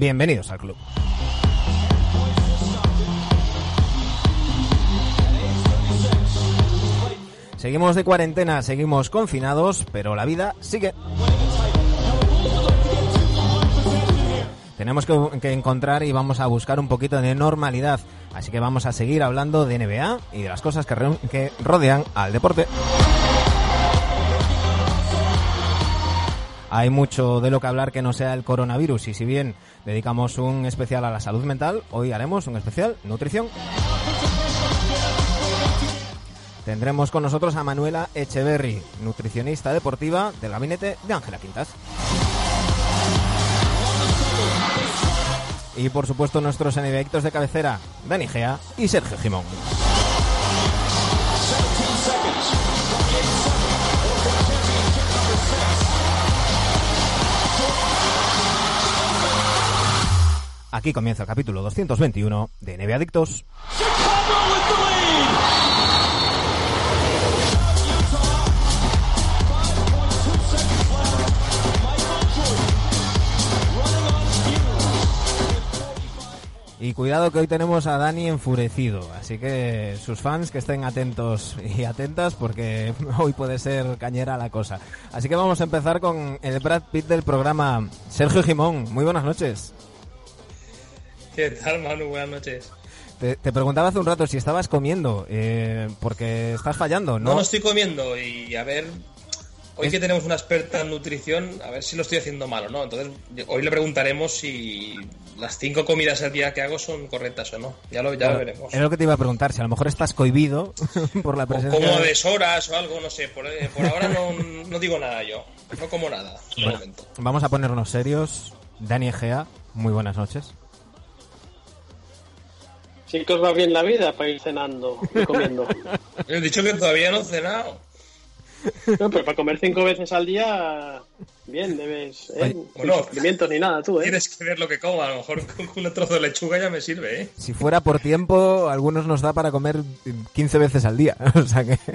Bienvenidos al club. Seguimos de cuarentena, seguimos confinados, pero la vida sigue. Tenemos que, encontrar y vamos a buscar un poquito de normalidad, así que vamos a seguir hablando de NBA y de las cosas que, que rodean al deporte. Hay mucho de lo que hablar que no sea el coronavirus y si bien dedicamos un especial a la salud mental, hoy haremos un especial nutrición. Tendremos con nosotros a Manuela Echeverry, nutricionista deportiva del gabinete de Ángela Quintas. Y por supuesto nuestros enemigos de cabecera, Dani Gea y Sergio Jimón. Aquí comienza el capítulo 221 de NBA Adictos. Y cuidado que hoy tenemos a Dani enfurecido, así que sus fans que estén atentos y atentas porque hoy puede ser cañera la cosa. Así que vamos a empezar con el Brad Pitt del programa. Sergio Jimón, muy buenas noches. ¿Qué tal, Manu? Buenas noches. Te, te preguntaba hace un rato si estabas comiendo, eh, porque estás fallando, No, ¿no? no estoy comiendo y a ver, hoy Es- que tenemos una experta en nutrición, a ver si lo estoy haciendo mal o no. Entonces, hoy le preguntaremos si las cinco comidas al día que hago son correctas o no. Ya lo, ya lo veremos. Es lo que te iba a preguntar, si a lo mejor estás cohibido por la O presencia... como de- deshoras o algo, no sé. Por, eh, por ahora no, no digo nada yo. No como nada, Bueno, momento. vamos a ponernos serios. Dani Egea, muy buenas noches. Sí que os va bien la vida para ir cenando y comiendo. He dicho que todavía no he cenado. No, pero para comer cinco veces al día, bien, debes. ¿eh? Bueno. sufrimientos ni nada, tú, ¿eh? Tienes que ver lo que como. A lo mejor con un trozo de lechuga ya me sirve, ¿eh? Si fuera por tiempo, algunos nos da para comer 15 veces al día. O sea que...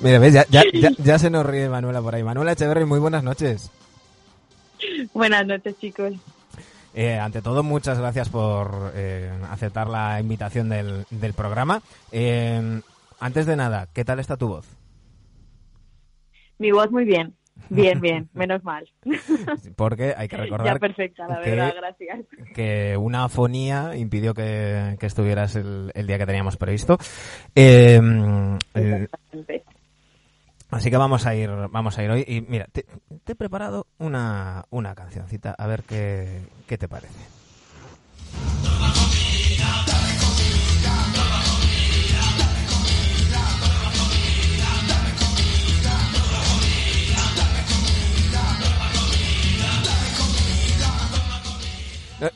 Mira, ves, ya, ya, ya, ya se nos ríe Manuela por ahí. Manuela Echeverry, muy buenas noches. Buenas noches, chicos. Eh, ante todo, muchas gracias por eh, aceptar la invitación del, del programa. Eh, antes de nada, ¿qué tal está tu voz? Mi voz muy bien. Bien, bien, menos mal. Porque hay que recordar ya perfecta, la que- verdad, gracias. que una afonía impidió que, que estuvieras el, el día que teníamos previsto. Eh, eh. Así que vamos a ir, vamos a ir hoy. Y mira, te, he preparado una, una cancioncita, a ver qué, qué te parece.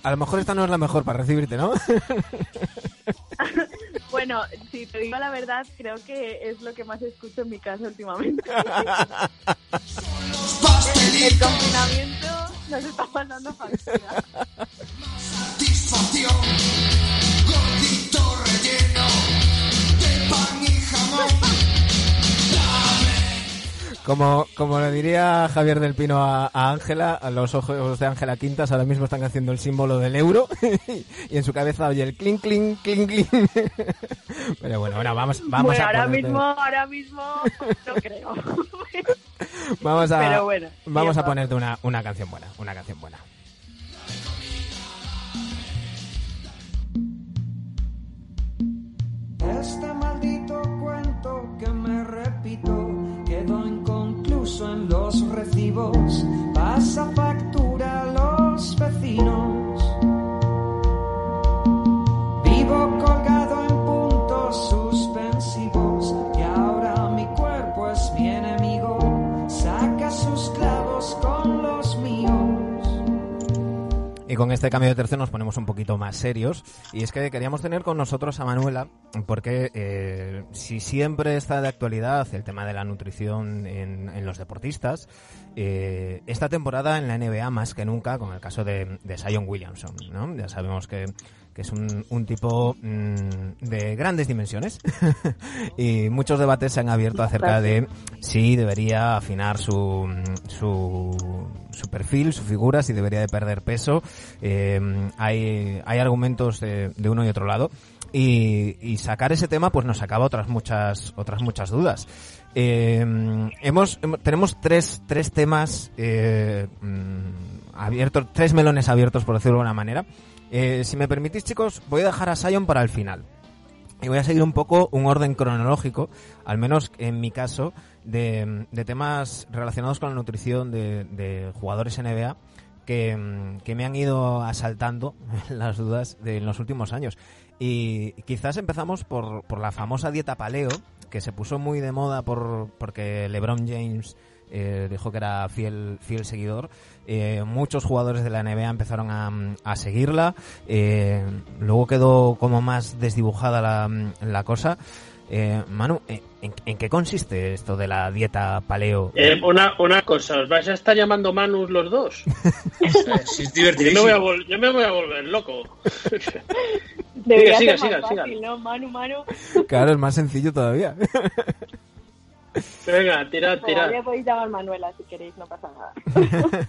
A lo mejor esta no es la mejor para recibirte, ¿no? Bueno, si te digo la verdad, creo que es lo que más escucho en mi casa últimamente. el, el confinamiento nos está pasando factura. Como, como le diría Javier del Pino a Ángela, a los ojos de Ángela Quintas ahora mismo están haciendo el símbolo del euro y en su cabeza oye el clink, clink, clink, clink. Pero bueno, bueno, vamos, vamos bueno, a ahora ponerte- mismo, ahora mismo no creo. vamos a, pero bueno, vamos a ponerte una, una canción buena, una canción buena. Este en los recibos. Pasa factura a los vecinos. Vivo colgado en puntos con este cambio de tercio nos ponemos un poquito más serios. Y es que queríamos tener con nosotros a Manuela, porque eh, si siempre está de actualidad el tema de la nutrición en, los deportistas, eh, esta temporada en la NBA más que nunca, con el caso de, de Zion Williamson, ¿no? Ya sabemos que que es un, un tipo mm, de grandes dimensiones y muchos debates se han abierto acerca de si debería afinar su, su, su perfil, su figura, si debería de perder peso. Eh, hay, hay argumentos de, de uno y otro lado y, y sacar ese tema pues nos acaba otras muchas otras muchas dudas. Eh, hemos, hemos- tenemos tres, tres temas eh, mm, abiertos, tres melones abiertos por decirlo de alguna manera. Eh, si me permitís chicos, voy a dejar a Sion para el final. Y voy a seguir un poco un orden cronológico, al menos en mi caso, de, de temas relacionados con la nutrición de, de jugadores NBA que, que me han ido asaltando las dudas de en los últimos años. Y quizás empezamos por, por la famosa dieta paleo, que se puso muy de moda por, porque LeBron James eh, dijo que era fiel, fiel seguidor. Eh, muchos jugadores de la NBA empezaron a, a seguirla. Eh, luego quedó como más desdibujada la, la cosa. Eh, Manu, ¿en, en qué consiste esto de la dieta paleo? Eh, una, una cosa, ¿os vais a estar llamando Manus los dos? Eh, sí, es Yo me divertidísimo. voy a, vol- yo me voy a volver loco. Debería siga, ser siga, más siga. fácil, ¿no? Manu, Manu. Claro, es más sencillo todavía. Venga, tirad, Todavía tirad. podéis llamar Manuela si queréis, no pasa nada.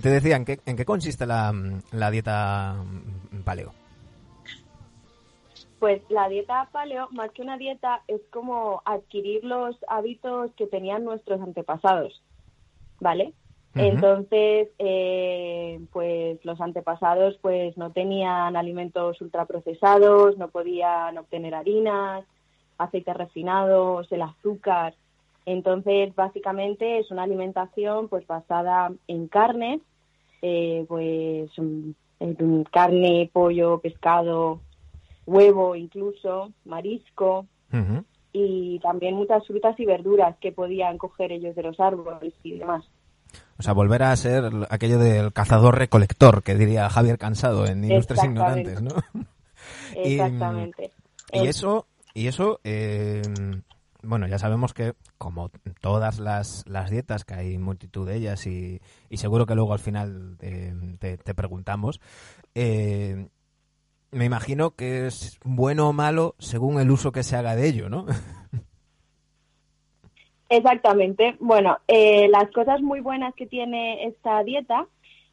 Te decía, ¿en qué, en qué consiste la, la dieta paleo? Pues la dieta paleo, más que una dieta, es como adquirir los hábitos que tenían nuestros antepasados, ¿vale? Entonces, eh, pues los antepasados pues no tenían alimentos ultraprocesados, no podían obtener harinas, aceites refinados, el azúcar. Entonces, básicamente es una alimentación pues basada en carne, eh, pues mm, carne, pollo, pescado, huevo incluso, marisco y también muchas frutas y verduras que podían coger ellos de los árboles y demás. O sea, volver a ser aquello del cazador-recolector, que diría Javier Cansado en Ilustres. Ignorantes, ¿no? Y- Exactamente. Y El- eso, y eso, eh, bueno, ya sabemos que como todas las, las dietas, que hay multitud de ellas y, seguro que luego al final eh, te, te preguntamos, eh, me imagino que es bueno o malo según el uso que se haga de ello, ¿no? Exactamente. Bueno, eh, las cosas muy buenas que tiene esta dieta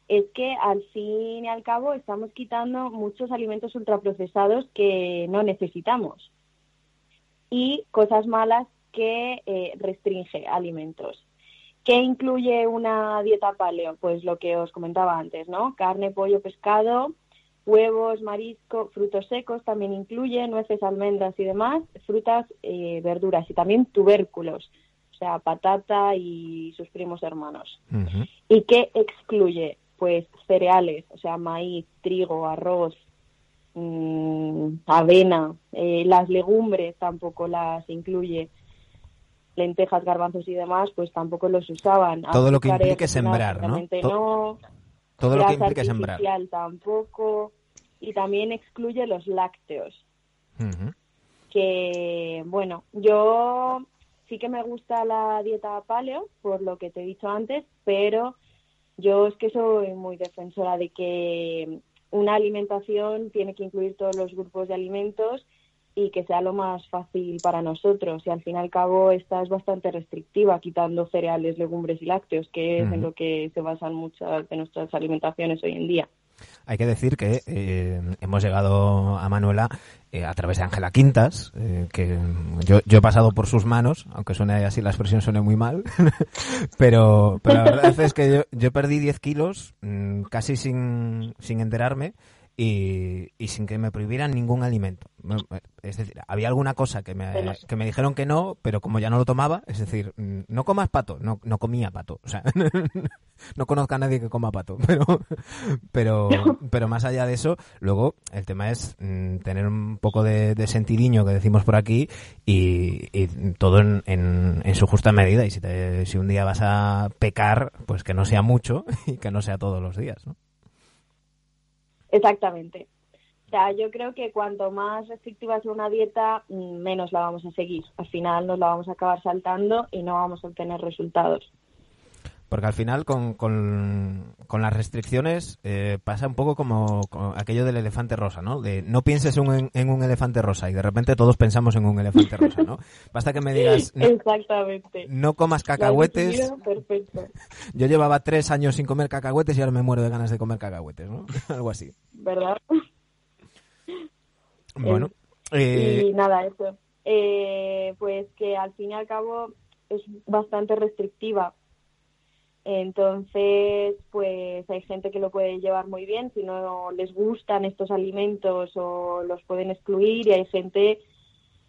es que al fin y al cabo estamos quitando muchos alimentos ultraprocesados que no necesitamos y cosas malas que eh, restringe alimentos. ¿Qué incluye una dieta paleo? Pues lo que os comentaba antes, ¿no? Carne, pollo, pescado, huevos, marisco, frutos secos también incluye, nueces, almendras y demás, frutas, eh, verduras y también tubérculos, o sea, patata y sus primos hermanos. ¿Y qué excluye? Pues cereales, o sea, maíz, trigo, arroz, mm, avena, eh, las legumbres tampoco las incluye, lentejas, garbanzos y demás, pues tampoco los usaban. Todo lo que implique sembrar, ¿no? Todo lo que implique sembrar. tampoco. Y también excluye los lácteos que, bueno, yo sí que me gusta la dieta paleo, por lo que te he dicho antes, pero yo es que soy muy defensora de que una alimentación tiene que incluir todos los grupos de alimentos y que sea lo más fácil para nosotros. Y al fin y al cabo esta es bastante restrictiva, quitando cereales, legumbres y lácteos, que es en lo que se basan muchas de nuestras alimentaciones hoy en día. Hay que decir que eh, hemos llegado a Manuela eh, a través de Ángela Quintas, eh, que yo, yo he pasado por sus manos, aunque suene así la expresión suene muy mal, pero, la verdad es que yo, yo perdí 10 kilos mm, casi sin, sin enterarme y, y sin que me prohibieran ningún alimento. Es decir, había alguna cosa que me, Bueno. que me dijeron que no, pero como ya no lo tomaba, es decir, mm, no comas pato, no, no comía pato. O sea, no conozco a nadie que coma pato, pero, pero, pero más allá de eso, luego el tema es mm, tener un poco de, de sentidiño que decimos por aquí y, y todo en, en, en su justa medida. Y si, te- si un día vas a pecar, pues que no sea mucho y que no sea todos los días, ¿no? Exactamente. O sea, yo creo que cuanto más restrictiva sea una dieta, menos la vamos a seguir. Al final nos la vamos a acabar saltando y no vamos a obtener resultados. Porque al final con, con, con las restricciones eh, pasa un poco como, como aquello del elefante rosa, ¿no? De no pienses en, un- en un elefante rosa y de repente todos pensamos en un elefante rosa, ¿no? Basta que me digas, no, Exactamente. no comas cacahuetes. Perfecto. Yo llevaba tres años sin comer cacahuetes y ahora me muero de ganas de comer cacahuetes, ¿no? Algo así. ¿Verdad? Bueno, Y eh, nada, eso. Eh, pues que al fin y al cabo es bastante restrictiva. Entonces, pues hay gente que lo puede llevar muy bien si no les gustan estos alimentos o los pueden excluir y hay gente,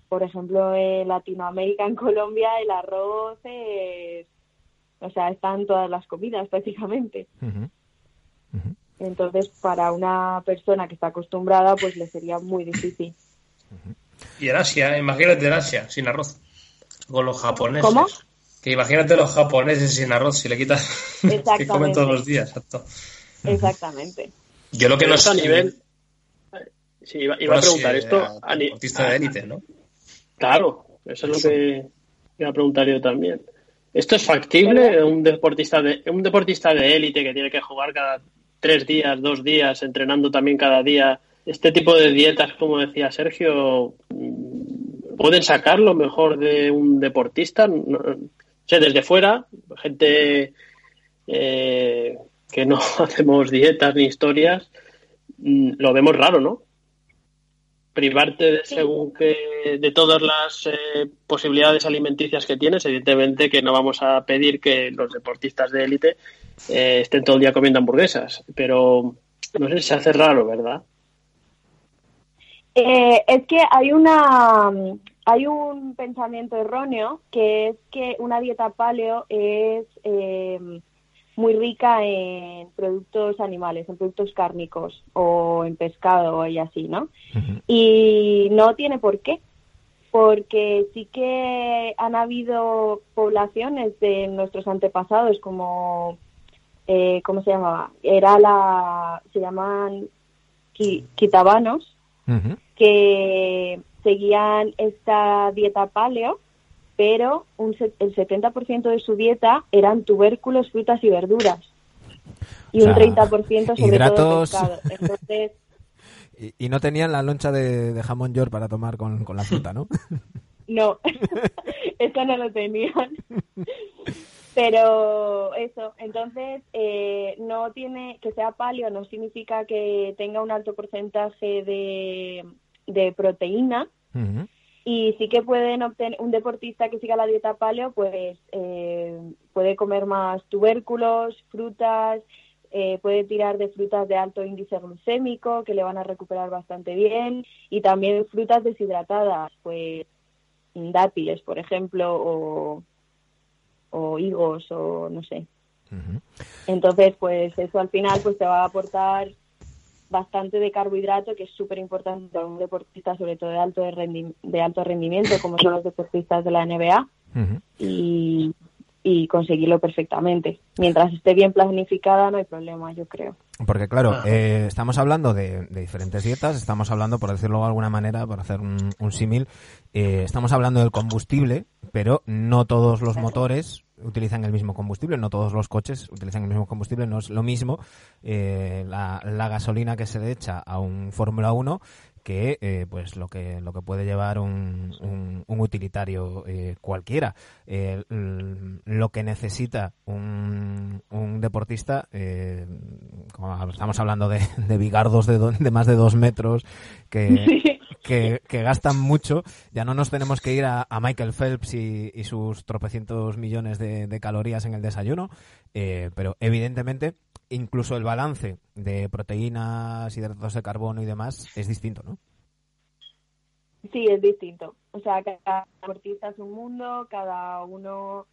por ejemplo, en Latinoamérica, en Colombia, el arroz es, o sea, está en todas las comidas prácticamente. Entonces, para una persona que está acostumbrada, pues le sería muy difícil. Y en Asia, imagínate en Asia, sin arroz. Con los japoneses. ¿Cómo? Que imagínate los japoneses sin arroz, si le quitas que comen todos los días. Exacto. Exactamente. Yo lo que Pero no esto a sé- nivel. Sí, iba, iba a Bueno, preguntar esto a- a ni- de élite, ¿no? Claro, eso es lo que iba a preguntar yo también. ¿Esto es factible? Un deportista de un deportista de élite que tiene que jugar cada tres días, dos días, entrenando también cada día. Este tipo de dietas, como decía Sergio, mm, ¿pueden sacar lo mejor de un deportista? Sé, desde fuera, gente eh, que no hacemos dietas ni historias, mm, lo vemos raro, ¿no? privarte de según que de todas las eh, posibilidades alimenticias que tienes, evidentemente que no vamos a pedir que los deportistas de élite eh, estén todo el día comiendo hamburguesas, pero no sé si se hace raro, ¿verdad? Eh, es que hay una hay un pensamiento erróneo que es que una dieta paleo es eh, muy rica en productos animales, en productos cárnicos o en pescado y así, ¿no? Y no tiene por qué, porque sí que han habido poblaciones de nuestros antepasados como eh, ¿cómo se llamaba? Era la se llaman qui- quitabanos que seguían esta dieta paleo, pero un el 70% de su dieta eran tubérculos, frutas y verduras. Y O un sea, 30% sobre hidratos- todo pescado. Entonces, Y, y no tenían la loncha de, de jamón york para tomar con, con la fruta, ¿no? no, eso no lo tenían. Pero eso, entonces eh, no tiene que sea paleo no significa que tenga un alto porcentaje de, de proteína, y sí que pueden obtener un deportista que siga la dieta paleo pues eh, puede comer más tubérculos frutas eh, puede tirar de frutas de alto índice glucémico que le van a recuperar bastante bien y también frutas deshidratadas pues dátiles por ejemplo o, o higos o no sé. Entonces, pues eso al final pues te va a aportar bastante de carbohidrato, que es súper importante para un deportista, sobre todo de alto, de, rendi- de alto rendimiento, como son los deportistas de la NBA, y, y conseguirlo perfectamente. Mientras esté bien planificada, no hay problema, yo creo. Porque claro, Ajá. eh, estamos hablando de, de diferentes dietas, estamos hablando, por decirlo de alguna manera, por hacer un, un símil, eh, estamos hablando del combustible, pero no todos los motores utilizan el mismo combustible, no todos los coches utilizan el mismo combustible, no es lo mismo eh, la, la gasolina que se le echa a un Fórmula 1 que eh, pues lo que lo que puede llevar un, un, un utilitario eh, cualquiera. Eh, lo que necesita un, un deportista eh, como estamos hablando de, de bigardos de, do- de más de dos metros que, que, gastan mucho ya no nos tenemos que ir a, Michael Phelps y, sus tropecientos millones de, de calorías en el desayuno eh, pero evidentemente incluso el balance de proteínas, hidratos de carbono y demás es distinto, ¿no? Sí, es distinto. O sea, cada deportista es un mundo, cada uno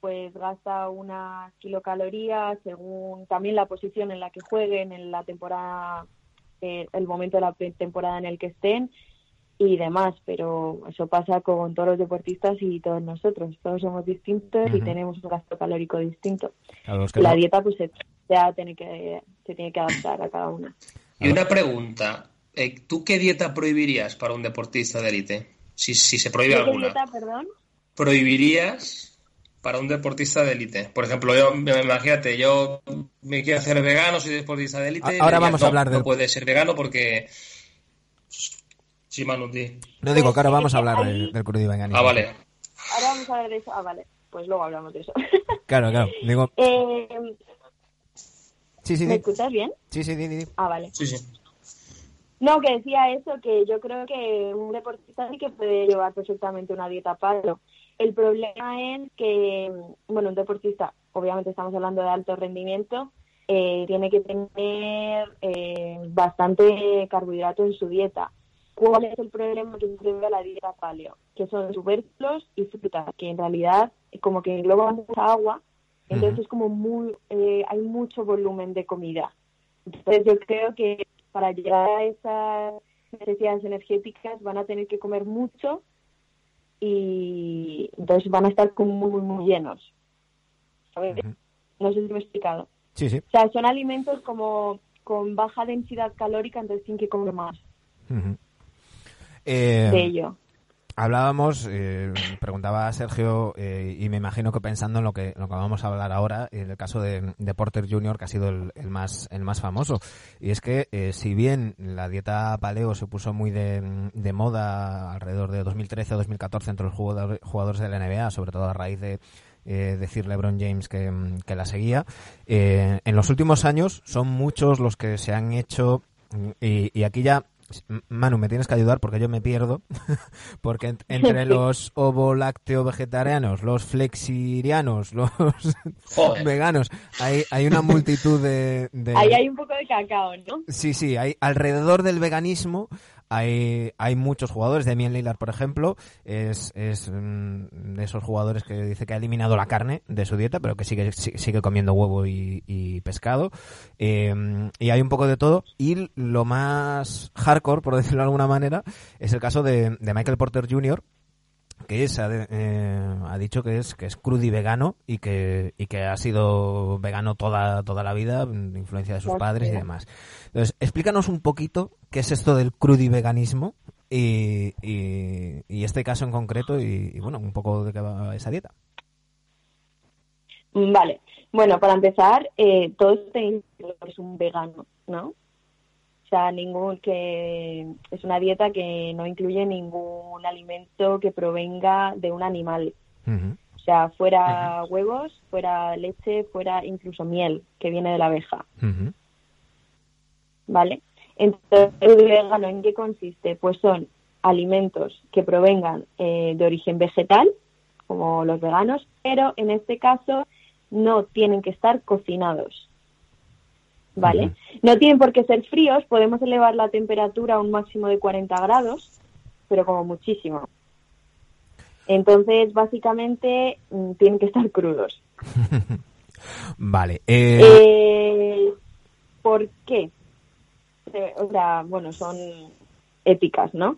pues gasta unas kilocalorías según también la posición en la que jueguen, en la temporada, eh, el momento de la temporada en el que estén y demás, pero eso pasa con todos los deportistas y todos nosotros. Todos somos distintos y Ujú. tenemos un gasto calórico distinto. Claro, los que la no- dieta pues se, se tiene que, se tiene que adaptar a cada uno. Y una pregunta, eh, ¿tú qué dieta prohibirías para un deportista de élite? Si, si se prohíbe ¿Qué alguna. dieta, perdón? ¿Prohibirías para un deportista de élite? Por ejemplo, yo, imagínate, yo me quiero hacer vegano, soy deportista de élite. Ahora vamos a "No, hablar No del- puede ser vegano porque... Sí, Manu, di. No digo, claro, es vamos a que hablar de- del crudo y veganismo. Ah, vale. Ahora vamos a hablar de eso. Ah, vale. Pues luego hablamos de eso. Claro, claro. Digo, eh, sí, sí, ¿Me di. escuchas bien? Sí, sí, di, di, di. Ah, vale. Sí, sí. No, que decía eso, que yo creo que un deportista sí que puede llevar perfectamente una dieta palo. El problema es que, bueno, un deportista, obviamente estamos hablando de alto rendimiento, eh, tiene que tener eh, bastante carbohidrato en su dieta. ¿Cuál es el problema que a la dieta paleo? Que son tubérculos y frutas, que en realidad como que engloban mucha agua, entonces Ujú. es como muy, eh, hay mucho volumen de comida. Entonces yo creo que para llegar a esas necesidades energéticas van a tener que comer mucho y entonces van a estar como muy, muy, muy llenos. ¿Sabes? No sé si me he explicado. Sí, sí. O sea, son alimentos como con baja densidad calórica, entonces tienen que comer más Ujú. Eh, de ello. Hablábamos, eh, preguntaba a Sergio, eh, y me imagino que pensando en lo que, lo que vamos a hablar ahora, en el caso de, Porter Jr., que ha sido el, más, el más famoso. Y es que, eh, si bien la dieta paleo se puso muy de, moda alrededor de 2013 o 2014 entre los jugador- jugadores de la NBA, sobre todo a raíz de eh, decir LeBron James que, que la seguía, eh, en los últimos años son muchos los que se han hecho, y aquí ya Manu, me tienes que ayudar porque yo me pierdo. porque ent- entre los ovo-lácteo vegetarianos, los flexirianos, los Joder. veganos, hay, hay una multitud de, de- Ahí hay un poco de cacao, ¿no? Sí, sí, hay alrededor del veganismo hay, hay muchos jugadores. Demian Lillard, por ejemplo, es, es mm, de esos jugadores que dice que ha eliminado la carne de su dieta, pero que sigue, si- sigue comiendo huevo y, pescado. Eh, y hay un poco de todo. Y lo más hardcore, por decirlo de alguna manera, es el caso de Michael Porter Jr., que es, eh, ha dicho que es que es crudo y vegano y que, y que ha sido vegano toda, toda la vida, influencia de sus padres y demás. Entonces, explícanos un poquito qué es esto del crudo y veganismo y, y, y este caso en concreto y, y, bueno, un poco de qué va esa dieta. Vale. Bueno, para empezar, eh, todos que es un vegano, ¿no? O sea, ningún que es una dieta que no incluye ningún alimento que provenga de un animal. O sea, fuera huevos, fuera leche, fuera incluso miel que viene de la abeja, ¿vale? Entonces, el vegano en qué consiste? Pues son alimentos que provengan eh, de origen vegetal, como los veganos, pero en este caso no tienen que estar cocinados. ¿Vale? No tienen por qué ser fríos, podemos elevar la temperatura a un máximo de 40 grados, pero como muchísimo. Entonces, básicamente, mm, tienen que estar crudos. Vale. eh, Eh, ¿Por qué? Eh, o sea, bueno, son éticas, ¿no?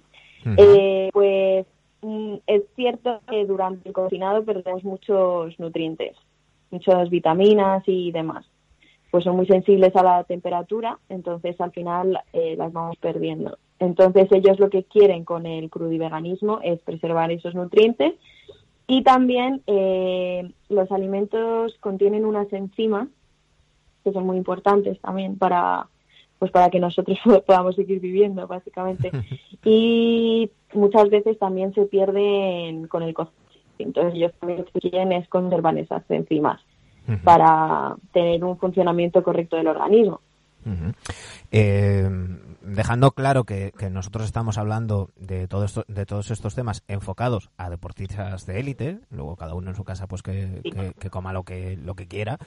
Eh, pues mm, es cierto que durante el cocinado perdemos muchos nutrientes, muchas vitaminas y demás. Pues son muy sensibles a la temperatura, entonces al final eh, las vamos perdiendo. Entonces ellos lo que quieren con el crudiveganismo es preservar esos nutrientes y también eh, los alimentos contienen unas enzimas que son muy importantes también para pues para que nosotros podamos seguir viviendo básicamente. Y muchas veces también se pierden con el cocido entonces ellos también lo que quieren es conservar esas enzimas ujú. para tener un funcionamiento correcto del organismo Ujú. Eh, dejando claro que, que nosotros estamos hablando de todo esto, de todos estos temas enfocados a deportistas de élite, luego cada uno en su casa pues que, Sí. que- que coma lo que lo que quiera.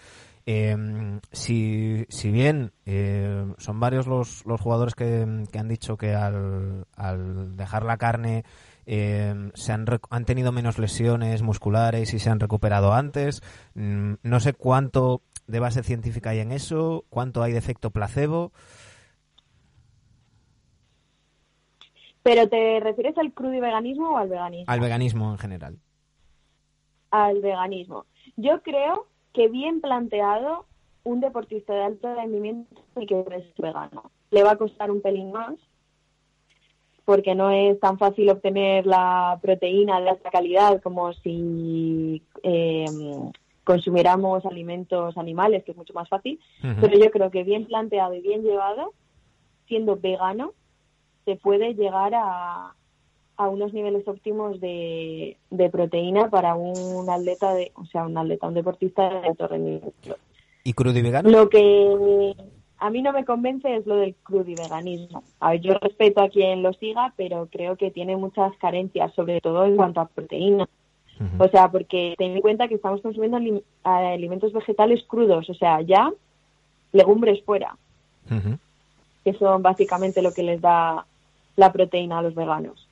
Eh, si, si bien eh, son varios los, los jugadores que, que han dicho que al, al dejar la carne eh, se han, han tenido menos lesiones musculares y se han recuperado antes. Mm, no sé cuánto de base científica hay en eso, cuánto hay de efecto placebo. pero te refieres al crudiveganismo o al veganismo Al veganismo en general. al veganismo. Yo creo que bien planteado, un deportista de alto rendimiento y que es vegano. le va a costar un pelín más, porque no es tan fácil obtener la proteína de alta calidad como si eh, consumiéramos alimentos animales, que es mucho más fácil. Pero yo creo que bien planteado y bien llevado, siendo vegano, se puede llegar a, a unos niveles óptimos de, de proteína para un atleta, de, o sea, un atleta, un deportista de alto rendimiento. ¿Y crudo y vegano? Lo que a mí no me convence es lo del crudiveganismo. A ver, yo respeto a quien lo siga, pero creo que tiene muchas carencias, sobre todo en cuanto a proteína. Ujú. O sea, porque ten en cuenta que estamos consumiendo alim- alimentos vegetales crudos, o sea, ya legumbres fuera, que son básicamente lo que les da la proteína a los veganos.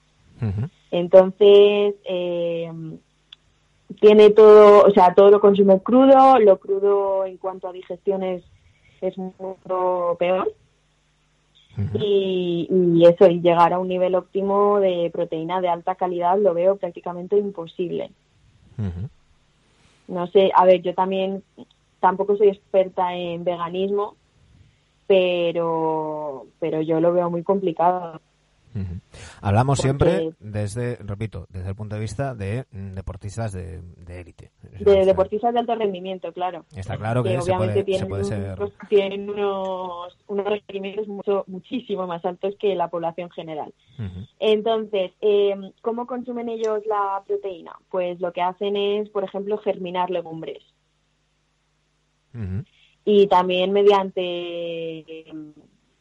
Entonces, eh, tiene todo, o sea, todo lo consume crudo, lo crudo en cuanto a digestión es, es mucho peor. Y, y eso, y llegar a un nivel óptimo de proteína de alta calidad lo veo prácticamente imposible. No sé, a ver, yo también tampoco soy experta en veganismo, pero, pero yo lo veo muy complicado. Ujú. Hablamos Porque- siempre desde, repito, desde el punto de vista de mm, deportistas de élite. De deportistas de alto rendimiento, claro. Está claro que se obviamente puede, se tienen, puede ser... unos, tienen unos, unos requerimientos mucho, muchísimo más altos que la población general. Entonces, eh, ¿cómo consumen ellos la proteína? Pues lo que hacen es, por ejemplo, germinar legumbres ujú, y también mediante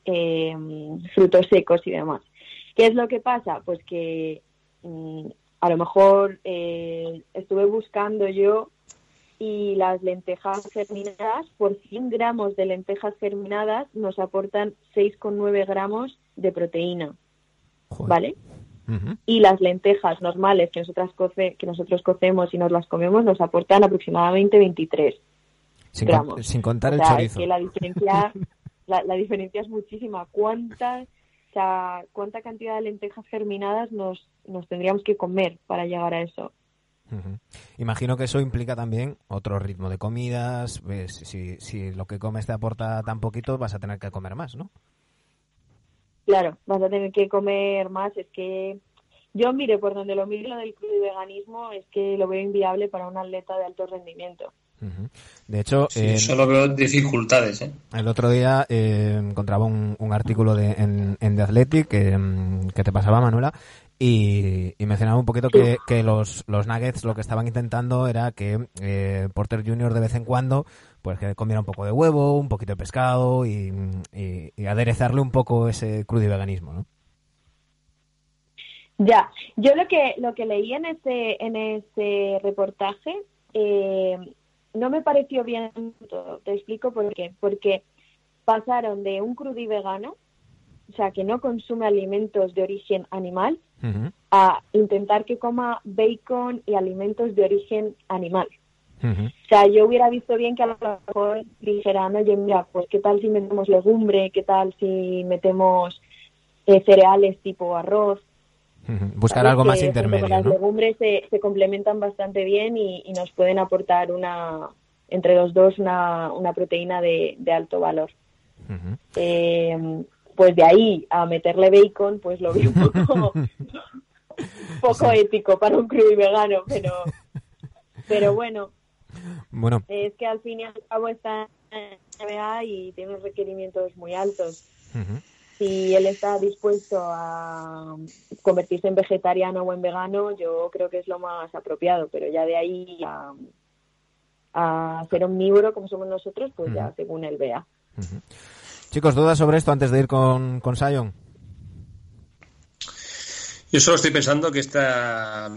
eh, frutos secos y demás. ¿Qué es lo que pasa? Pues que mm, a lo mejor eh, estuve buscando yo y las lentejas germinadas, por 100 gramos de lentejas germinadas nos aportan 6,9 gramos de proteína, joder. ¿vale? Y las lentejas normales que nosotras coce- que nosotros cocemos y nos las comemos nos aportan aproximadamente 23 Sin, con- gramos. sin contar o el chorizo. es que la diferencia, la, la diferencia es muchísima. ¿Cuánta, o sea, cuánta cantidad de lentejas germinadas nos, nos tendríamos que comer para llegar a eso? Imagino que eso implica también otro ritmo de comidas. ves, Si, si lo que comes te aporta tan poquito, vas a tener que comer más, ¿no? Claro, vas a tener que comer más. Es que yo, mire, por donde lo miro lo del veganismo, es que lo veo inviable para un atleta de alto rendimiento. De hecho, Sí, solo veo dificultades, ¿eh? el otro día eh, encontraba un, un artículo de, en, en The Athletic que, mm, que te pasaba, Manuela, y, y mencionaba un poquito que, que los, los Nuggets lo que estaban intentando era que eh, Porter Jr. de vez en cuando pues que comiera un poco de huevo, un poquito de pescado y, y- y aderezarle un poco ese crudo y veganismo, ¿no? Ya, yo lo que lo que leí en ese en ese reportaje eh, no me pareció bien todo. Te explico por qué. Porque pasaron de un crudí vegano, o sea, que no consume alimentos de origen animal, a intentar que coma bacon y alimentos de origen animal. O sea, yo hubiera visto bien que a lo mejor dijeran, oye, mira, pues qué tal si metemos legumbre, qué tal si metemos eh, cereales tipo arroz. Buscar ¿sabes? algo más intermedio, las ¿no? legumbres se, se complementan bastante bien y, y nos pueden aportar una entre los dos una, una proteína de, de alto valor. Eh, pues de ahí a meterle bacon, pues lo veo un poco, poco ético para un crudo y vegano, pero, pero bueno, Bueno, es que al fin y al cabo está en y tiene unos requerimientos muy altos. ujú. Si él está dispuesto a convertirse en vegetariano o en vegano, yo creo que es lo más apropiado, pero ya de ahí a, a ser omnívoro como somos nosotros, pues ya según él vea. chicos, ¿dudas sobre esto antes de ir con, con Sion? Yo solo estoy pensando que esta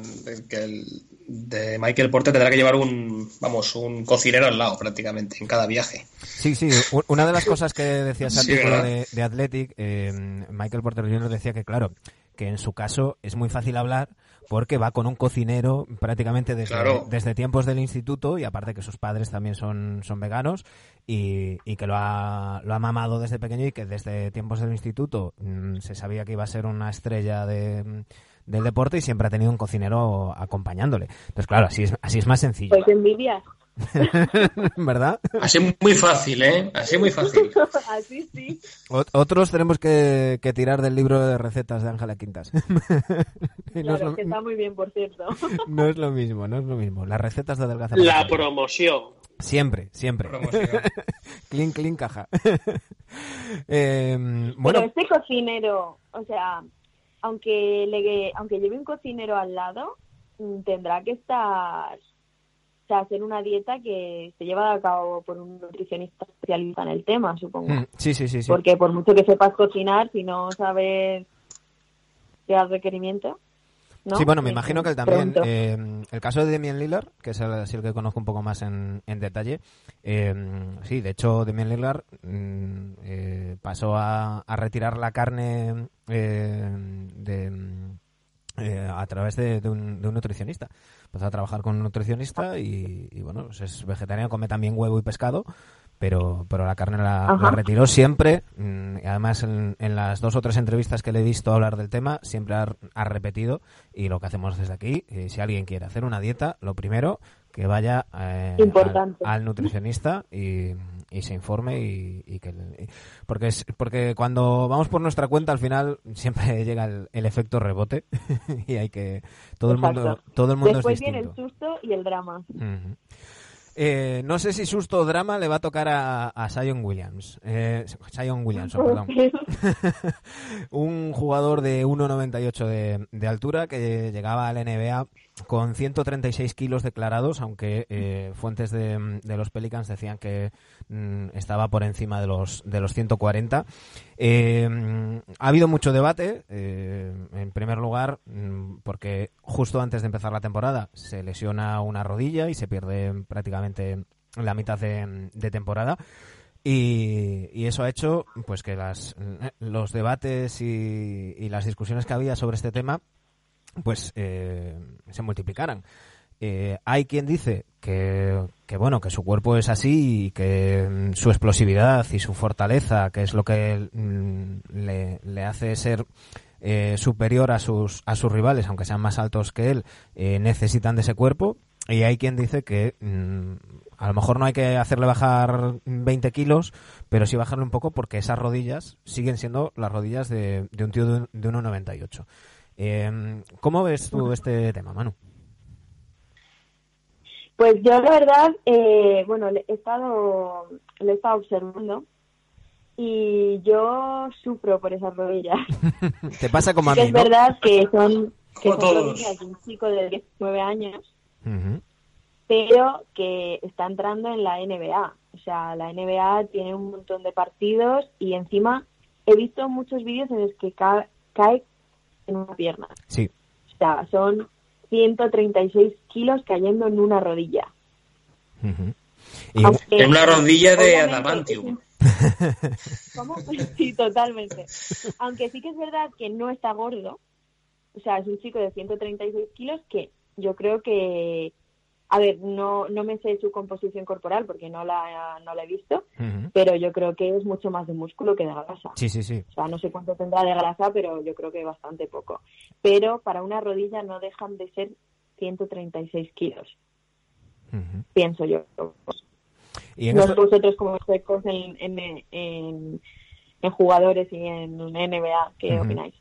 que el de Michael Porter tendrá que llevar un vamos un cocinero al lado prácticamente en cada viaje. Sí, sí. Una de las cosas que decía ese Sí, artículo de, de Athletic, eh, Michael Porter Jr. decía que, claro, que en su caso es muy fácil hablar porque va con un cocinero prácticamente desde, Claro. desde tiempos del instituto y aparte que sus padres también son, son veganos y, y que lo ha, lo ha mamado desde pequeño y que desde tiempos del instituto mm, se sabía que iba a ser una estrella de, del deporte y siempre ha tenido un cocinero acompañándole. Entonces, claro, así es, así es más sencillo. Pues envidia. ¿Verdad? Así muy fácil, ¿eh? Así muy fácil. Así sí. Otros tenemos que, que tirar del libro de recetas de Ángela Quintas. No, es lo, que está muy bien, por cierto. no es lo mismo, no es lo mismo. Las recetas de adelgaza. La promoción. Siempre, siempre. Promoción. clean, clean, caja. Eh, Pero bueno, este cocinero, o sea, aunque le, aunque lleve un cocinero al lado, mm, tendrá que estar, o sea, hacer una dieta que se lleva a cabo por un nutricionista especialista en el tema, supongo. mm, sí, sí, sí, sí. Porque por mucho que sepas cocinar, si no sabes qué al requerimiento, ¿no? Sí, bueno, me imagino que él también. eh, el caso de Demian Lillard, que es el, que conozco un poco más en, en detalle. eh, sí, de hecho, Demian Lillard mm, eh, pasó a, a retirar la carne eh, de, eh, a través de, de un, de un nutricionista. Empezó a trabajar con un nutricionista y, y, bueno, pues es vegetariano, come también huevo y pescado. Pero, pero la carne la, retiró siempre. mm, además, en, en las dos o tres entrevistas que le he visto hablar del tema, siempre ha, ha repetido. Y lo que hacemos desde aquí, eh, si alguien quiere hacer una dieta, lo primero, que vaya eh, al, nutricionista y, y se informe. y, y que y- porque, es, porque cuando vamos por nuestra cuenta, al final siempre llega el, el efecto rebote. y hay que. Todo el mundo, todo el mundo Después es viene el susto y el drama. Eh, no sé si susto o drama le va a tocar a, a Zion Williams. Eh, Zion Williamson, perdón. Un jugador de 1,98 de, de altura que llegaba a la NBA con 136 kilos declarados, aunque eh, fuentes de, los Pelicans decían que mm, estaba por encima de los, de los 140. Eh, mm, ha habido mucho debate, eh, en primer lugar, mm, porque justo antes de empezar la temporada se lesiona una rodilla y se pierde prácticamente la mitad de, de temporada. Y, eso ha hecho pues que las, los debates y las discusiones que había sobre este tema pues eh, se multiplicaran. Eh, hay quien dice que, que, bueno que su cuerpo es así y que mm, su explosividad y su fortaleza que es lo que mm, le, le hace ser eh, superior a sus a sus rivales aunque sean más altos que él eh, necesitan de ese cuerpo y hay quien dice que mm, a lo mejor no hay que hacerle bajar 20 kilos, pero sí bajarle un poco porque esas rodillas siguen siendo las rodillas de, de un tío de, un- de 1,98. Eh, ¿Cómo ves tú este tema, Manu? Pues yo la verdad, eh, bueno, le he estado, le he estado observando y yo sufro por esas rodillas. Te pasa como a mí, es ¿no? verdad que son, que son rodillas de un chico de 19 años, Ujú. pero que está entrando en la NBA. O sea, la NBA tiene un montón de partidos y encima he visto muchos vídeos en los que ca- cae en una pierna. Sí. O sea, son 136 kilos cayendo en una rodilla. Ujú. Y- Aunque, En una rodilla de adamantium. ¿Cómo? Sí, totalmente. Aunque sí que es verdad que no está gordo. O sea, es un chico de 136 kilos que yo creo que... A ver, no, no me sé su composición corporal porque no la, no la he visto, pero yo creo que es mucho más de músculo que de grasa. Sí, sí, sí. O sea, no sé cuánto tendrá de grasa, pero yo creo que bastante poco. Pero para una rodilla no dejan de ser 136 kilos, Ujú. pienso yo. Y en No esto- sé vosotros como expertos en, en, en, en jugadores y en NBA, ¿qué Ujú. opináis?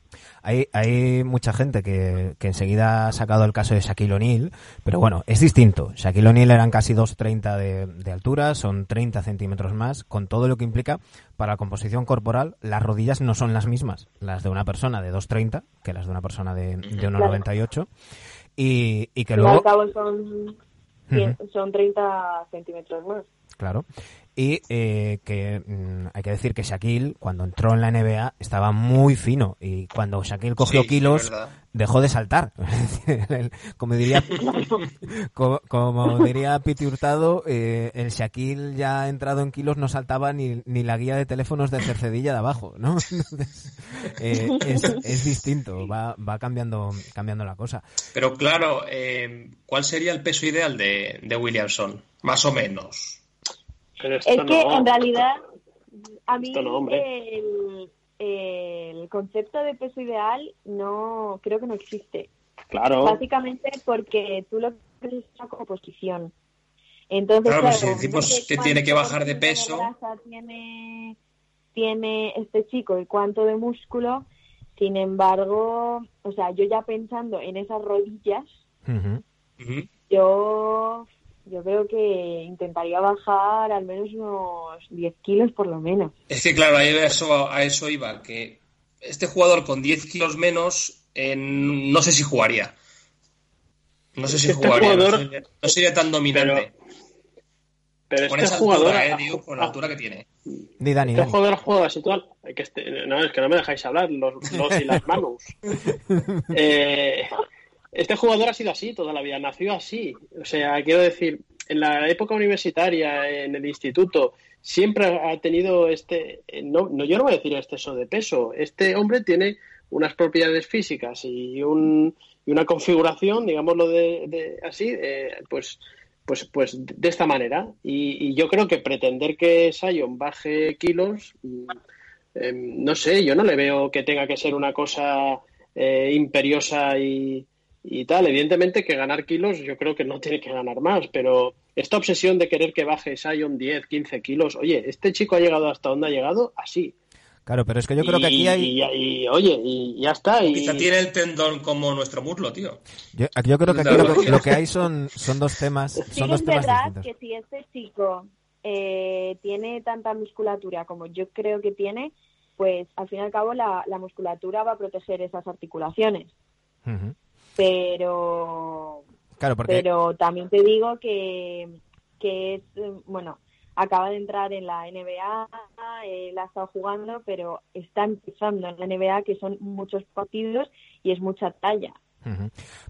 Hay, hay mucha gente que, que enseguida ha sacado el caso de Shaquille O'Neal, pero bueno, es distinto. Shaquille O'Neal eran casi 2,30 de, de altura, son 30 centímetros más, con todo lo que implica para la composición corporal, las rodillas no son las mismas, las de una persona de 2,30 que las de una persona de, de 1,98. Y, y que Al luego... cabo son, cien- son 30 centímetros más. Claro. Y eh, que mm, hay que decir que Shaquille, cuando entró en la NBA, estaba muy fino. Y cuando Shaquille cogió Sí, kilos, dejó de saltar. como diría como, como diría Piti Hurtado, eh, el Shaquille ya entrado en kilos no saltaba ni, ni la guía de teléfonos de Cercedilla de abajo, ¿no? Entonces, eh, es, es distinto, va, va cambiando, cambiando la cosa. Pero claro, eh, ¿cuál sería el peso ideal de, de Williamson? Más o menos. Pero esto Es que no. en realidad, a mí no, el, el concepto de peso ideal no creo que no existe. Claro. Básicamente porque tú lo que es una composición. Entonces, Claro, pues claro, si decimos que tiene que bajar de peso. grasa tiene, tiene este chico y cuánto de músculo. Sin embargo, o sea, yo ya pensando en esas rodillas, yo, yo creo que intentaría bajar al menos unos 10 kilos por lo menos. Es que claro, a eso, a eso iba, que este jugador con 10 kilos menos, eh, no sé si jugaría. No sé si este jugaría, no, sería, no sería tan dominante. Pero con este esa jugador. altura, eh, digo, con la altura que tiene. Di Dani, Este Dani. jugador ha jugado así toda- que este- no, es que no me dejáis hablar, los, los y las manos. Eh, este jugador ha sido así toda la vida, nació así. O sea, quiero decir, en la época universitaria, en el instituto, siempre ha tenido este. No, no, yo no voy a decir exceso de peso. Este hombre tiene unas propiedades físicas y, un, y una configuración, digámoslo de, de- así, eh, pues. Pues, pues de esta manera. Y, yo creo que pretender que Sion baje kilos, mm, eh, no sé, yo no le veo que tenga que ser una cosa eh, imperiosa y, y tal. Evidentemente que ganar kilos yo creo que no tiene que ganar más, pero esta obsesión de querer que baje Sion 10, 15 kilos, oye, este chico ha llegado hasta donde ha llegado así. Claro, pero es que yo creo que aquí hay... y, y, oye, y ya está. Y, Quizá tiene el tendón como nuestro muslo, tío. Yo, yo creo que aquí lo, que- lo que hay son, son dos temas, Sí son que dos es temas verdad distintos. que si este chico eh, tiene tanta musculatura como yo creo que tiene, pues al fin y al cabo la, la musculatura va a proteger esas articulaciones. Pero, Claro, porque pero también te digo que, que es, eh, bueno, acaba de entrar en la NBA, él ha estado jugando, pero está empezando en la NBA, que son muchos partidos y es mucha talla.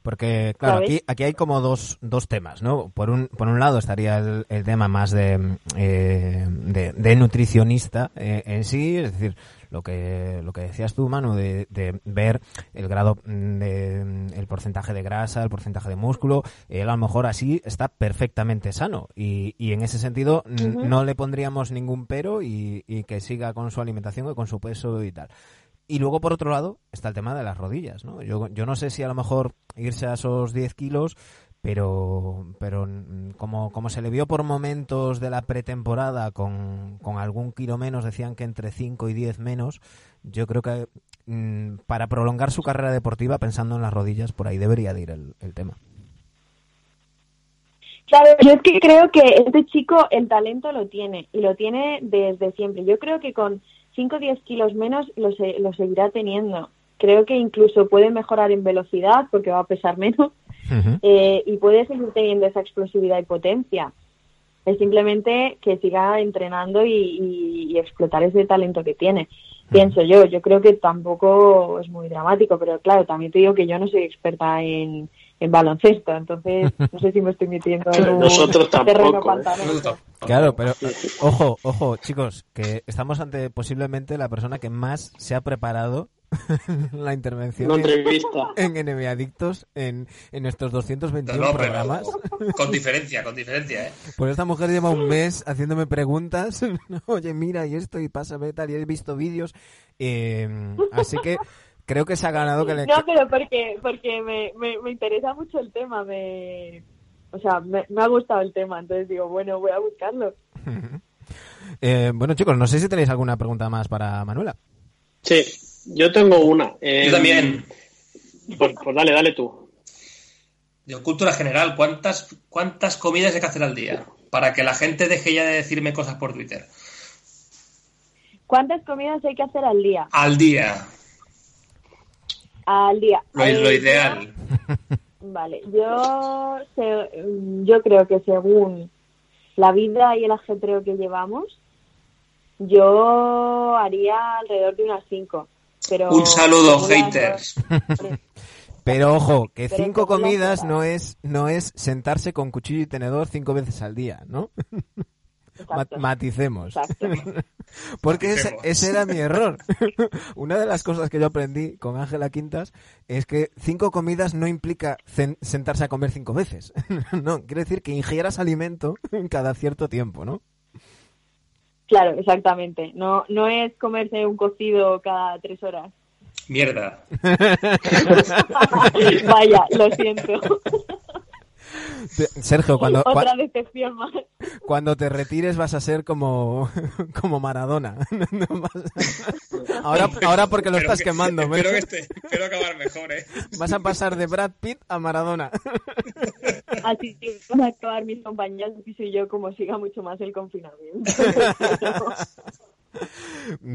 Porque, claro, aquí, aquí hay como dos, dos temas, ¿no? Por un, por un lado estaría el, el tema más de, eh, de, de nutricionista eh, en sí, es decir, lo que, lo que decías tú, Manu, de, de ver el grado, mm, de, mm, el porcentaje de grasa, el porcentaje de músculo, él a lo mejor así está perfectamente sano y, y en ese sentido no le pondríamos ningún pero y, y que siga con su alimentación y con su peso y tal. Y luego, por otro lado, está el tema de las rodillas, ¿no? Yo, yo no sé si a lo mejor irse a esos 10 kilos, pero, pero mm, como, como se le vio por momentos de la pretemporada con, con algún kilo menos, decían que entre 5 y 10 menos, yo creo que mm, para prolongar su carrera deportiva, pensando en las rodillas, por ahí debería de ir el, el tema. Claro, yo es que creo que este chico el talento lo tiene y lo tiene desde siempre. Yo creo que con 5 o 10 kilos menos lo, se- lo seguirá teniendo. Creo que incluso puede mejorar en velocidad porque va a pesar menos eh, y puede seguir teniendo esa explosividad y potencia. Es simplemente que siga entrenando y, y- y explotar ese talento que tiene. Pienso yo, yo creo que tampoco es muy dramático, pero claro, también te digo que yo no soy experta en, en baloncesto, entonces no sé si me estoy metiendo en un Nosotros tampoco, terreno ¿eh? pantanoso. Claro, pero ojo, ojo, chicos, que estamos ante posiblemente la persona que más se ha preparado la intervención Una en, entrevista. en NBA Adictos en, en nuestros 221 No, programas. Con diferencia, con diferencia, ¿eh? Pues esta mujer lleva un mes haciéndome preguntas. Oye, mira, y esto, y pásame tal, y he visto vídeos. Eh, así que creo que se ha ganado que le. No, pero porque, porque me, me, me interesa mucho el tema, me, o sea, me, me ha gustado el tema, entonces digo, bueno, voy a buscarlo. Eh, bueno, chicos, no sé si tenéis alguna pregunta más para Manuela. Sí, yo tengo una. Eh, Yo también. Pues, pues dale, dale tú. De cultura general, ¿cuántas, ¿cuántas comidas hay que hacer al día? Para que la gente deje ya de decirme cosas por Twitter. ¿Cuántas comidas hay que hacer al día? Al día. Al día. Lo, Eh, lo ideal. Vale, yo, se- yo creo que según la vida y el ajetreo que llevamos, yo haría alrededor de unas 5. Pero Un saludo, haters. Pero ojo, que Pero cinco comidas no es, no es sentarse con cuchillo y tenedor cinco veces al día, ¿no? Exacto, maticemos. exacto. Porque ese, Maticemos. ese era mi error. Una de las cosas que yo aprendí con Ángela Quintas es que cinco comidas no implica sentarse a comer cinco veces. no, quiere decir que ingieras alimento cada cierto tiempo, ¿no? Claro, exactamente. No, no es comerse un cocido cada tres horas. Mierda. Vaya, lo siento. Sergio, cuando, cua- Otra decepción más. cuando te retires vas a ser como, como Maradona. No ahora, ahora porque lo Espero estás que- quemando. Espero, que espero acabar mejor, ¿eh? Vas a pasar de Brad Pitt a Maradona. Así que van a acabar mis compañeros y yo como siga mucho más el confinamiento.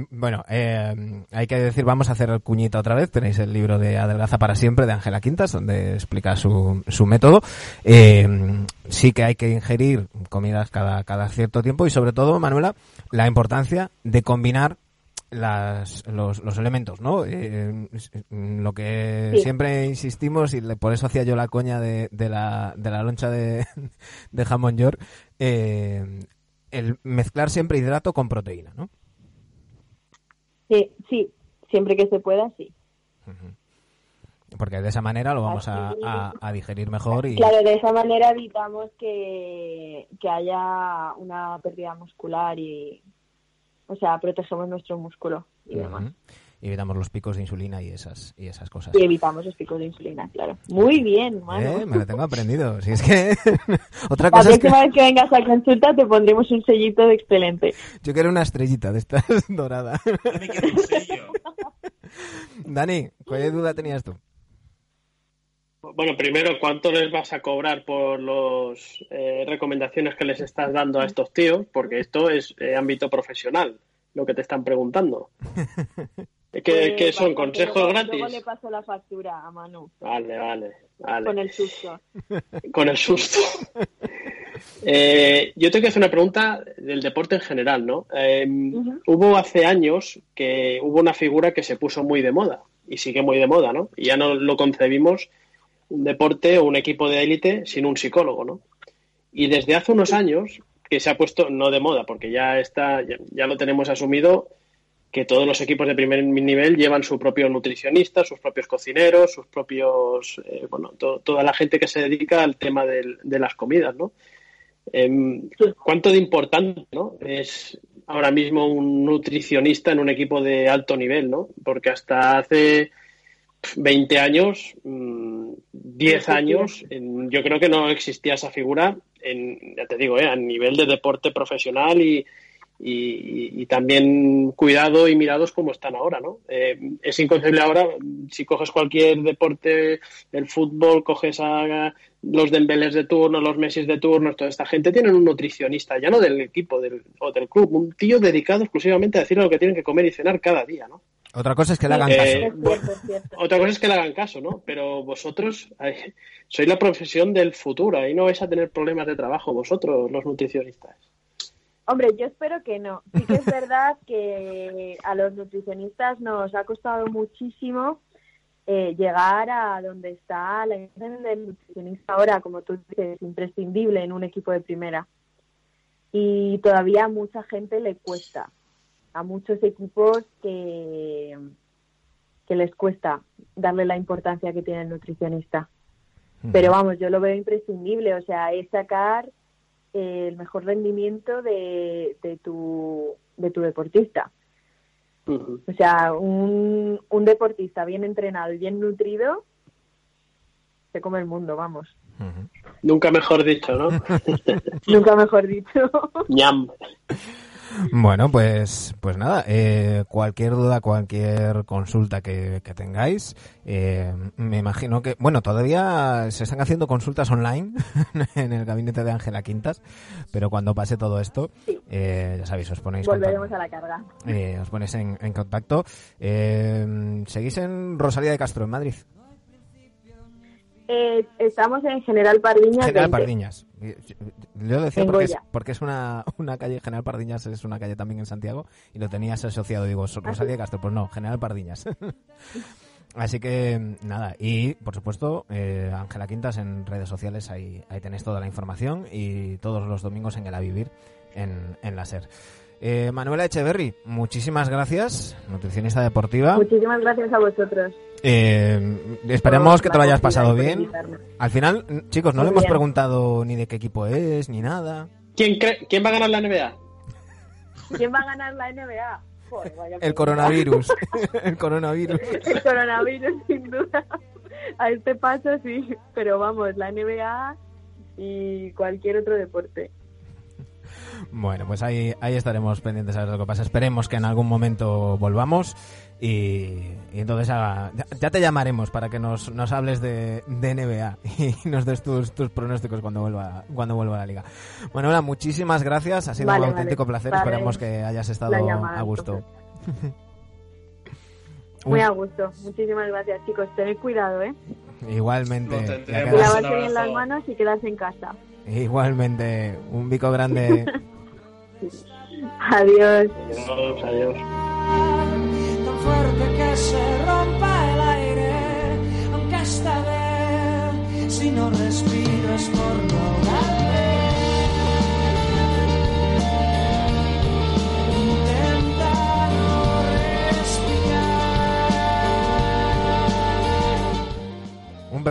Bueno, eh, hay que decir, vamos a hacer el cuñita otra vez. Tenéis el libro de Adelgaza para siempre de Ángela Quintas, donde explica su, su método. Eh, sí que hay que ingerir comidas cada, cada cierto tiempo y sobre todo, Manuela, la importancia de combinar las, los, los elementos, ¿no? Eh, lo que Sí. siempre insistimos y le- por eso hacía yo la coña de, de la, de la loncha de, de jamón york, eh, el mezclar siempre hidrato con proteína, ¿no? Sí, sí, siempre que se pueda, sí. Porque de esa manera lo vamos a, Así- a- a digerir mejor y Claro, de esa manera evitamos que, que haya una pérdida muscular y, o sea, protegemos nuestro músculo y demás. Y evitamos los picos de insulina y esas y esas cosas. Y evitamos los picos de insulina, claro. Muy bien, mano. Eh, me lo tengo aprendido. Si es que otra La cosa es que próxima vez que vengas a consulta te pondremos un sellito de excelente. yo quiero una estrellita de estas dorada. Quiero un sello. Dani, ¿cuál duda tenías tú? Bueno, primero, ¿cuánto les vas a cobrar por las recomendaciones que les estás dando a estos tíos? Porque esto es eh, ámbito profesional, lo que te están preguntando. ¿Qué, Pues, qué son? ¿Consejos luego- gratis? Luego le paso la factura a Manu Vale, vale, vale. con el susto. Con el susto. Eh, yo tengo que hacer una pregunta del deporte en general, ¿no? Eh, Hubo hace años que hubo una figura que se puso muy de moda y sigue muy de moda, ¿no? Y ya no lo concebimos un deporte o un equipo de élite sin un psicólogo, ¿no? Y desde hace unos años que se ha puesto no de moda, porque ya está, ya, ya lo tenemos asumido que todos los equipos de primer nivel llevan su propio nutricionista, sus propios cocineros, sus propios, eh, bueno, to- toda la gente que se dedica al tema del- de las comidas, ¿no? Em, ¿Cuánto de importante, ¿no? Es ahora mismo un nutricionista en un equipo de alto nivel, ¿no? Porque hasta hace 20 años, mm, 10 años, en- yo creo que no existía esa figura, en, ya te digo, ¿eh? a nivel de deporte profesional y, y, y también cuidado y mirados como están ahora, ¿no? Eh, es inconcebible ahora, si coges cualquier deporte, el fútbol, coges a los Dembeles de turno, los Messi de turno, toda esta gente tienen un nutricionista, ya no del equipo del, o del club, un tío dedicado exclusivamente a decirle lo que tienen que comer y cenar cada día, ¿no? Otra cosa es que le hagan Eh, caso. Otra cosa es que le hagan caso, ¿no? Pero vosotros ay, sois la profesión del futuro, ahí no vais a tener problemas de trabajo vosotros, los nutricionistas. Hombre, yo espero que no. Sí que es verdad que a los nutricionistas nos ha costado muchísimo eh, llegar a donde está la imagen del nutricionista ahora, como tú dices, imprescindible en un equipo de primera. Y todavía a mucha gente le cuesta, a muchos equipos que, que les cuesta darle la importancia que tiene el nutricionista. Pero vamos, yo lo veo imprescindible, o sea, es sacar el mejor rendimiento de, de, tu, de tu deportista. O sea, un, un deportista bien entrenado y bien nutrido se come el mundo, vamos. Nunca mejor dicho, ¿no? Nunca mejor dicho. Ñam. Bueno, pues, pues nada, eh, cualquier duda, cualquier consulta que, que tengáis, eh, me imagino que, bueno, todavía se están haciendo consultas online en el gabinete de Ángela Quintas, pero cuando pase todo esto, eh, ya sabéis, os ponéis, Volveremos contacto- a la carga. eh, os ponéis en, en contacto. Eh, ¿Seguís en Rosalía de Castro, en Madrid? Eh, estamos en General Pardiñas. General 20. Pardiñas. Yo lo decía porque es, Goya. porque es una, una calle, General Pardiñas es una calle también en Santiago y lo tenías asociado, digo, so- Rosalía Castro, pues no, General Pardiñas. Así que nada, y por supuesto, eh, Ángela Quintas en redes sociales, ahí, ahí tenéis toda la información y todos los domingos en el A Vivir en, en la SER. Eh, Manuela Echeverry, muchísimas gracias, nutricionista deportiva. Muchísimas gracias a vosotros. Eh, esperemos que te lo hayas pasado bien. Al final, chicos, no Muy le hemos preguntado ni de qué equipo es, ni nada. ¿Quién, cree- ¿Quién va a ganar la NBA? ¿Quién va a ganar la NBA? Joder, vaya El coronavirus. el coronavirus. El coronavirus, sin duda. A este paso sí, pero vamos, la NBA y cualquier otro deporte. Bueno, pues ahí, ahí estaremos pendientes a ver lo que pasa. Esperemos que en algún momento volvamos y, y entonces ya, ya te llamaremos para que nos, nos hables de, de NBA y nos des tus, tus pronósticos cuando vuelva cuando vuelva a la liga. Bueno, Ela, muchísimas gracias. Ha sido Vale, un auténtico vale. placer. Vale. Esperemos que hayas estado llamada, a gusto. Muy a gusto. Muchísimas gracias, chicos. Tened cuidado, ¿eh? Igualmente. Lavarse bien las manos y quedarse en casa. igualmente. Un bico grande. Adiós. Adiós, adiós. tan fuerte que se rompa el aire, aunque esta vez si no respiro es por no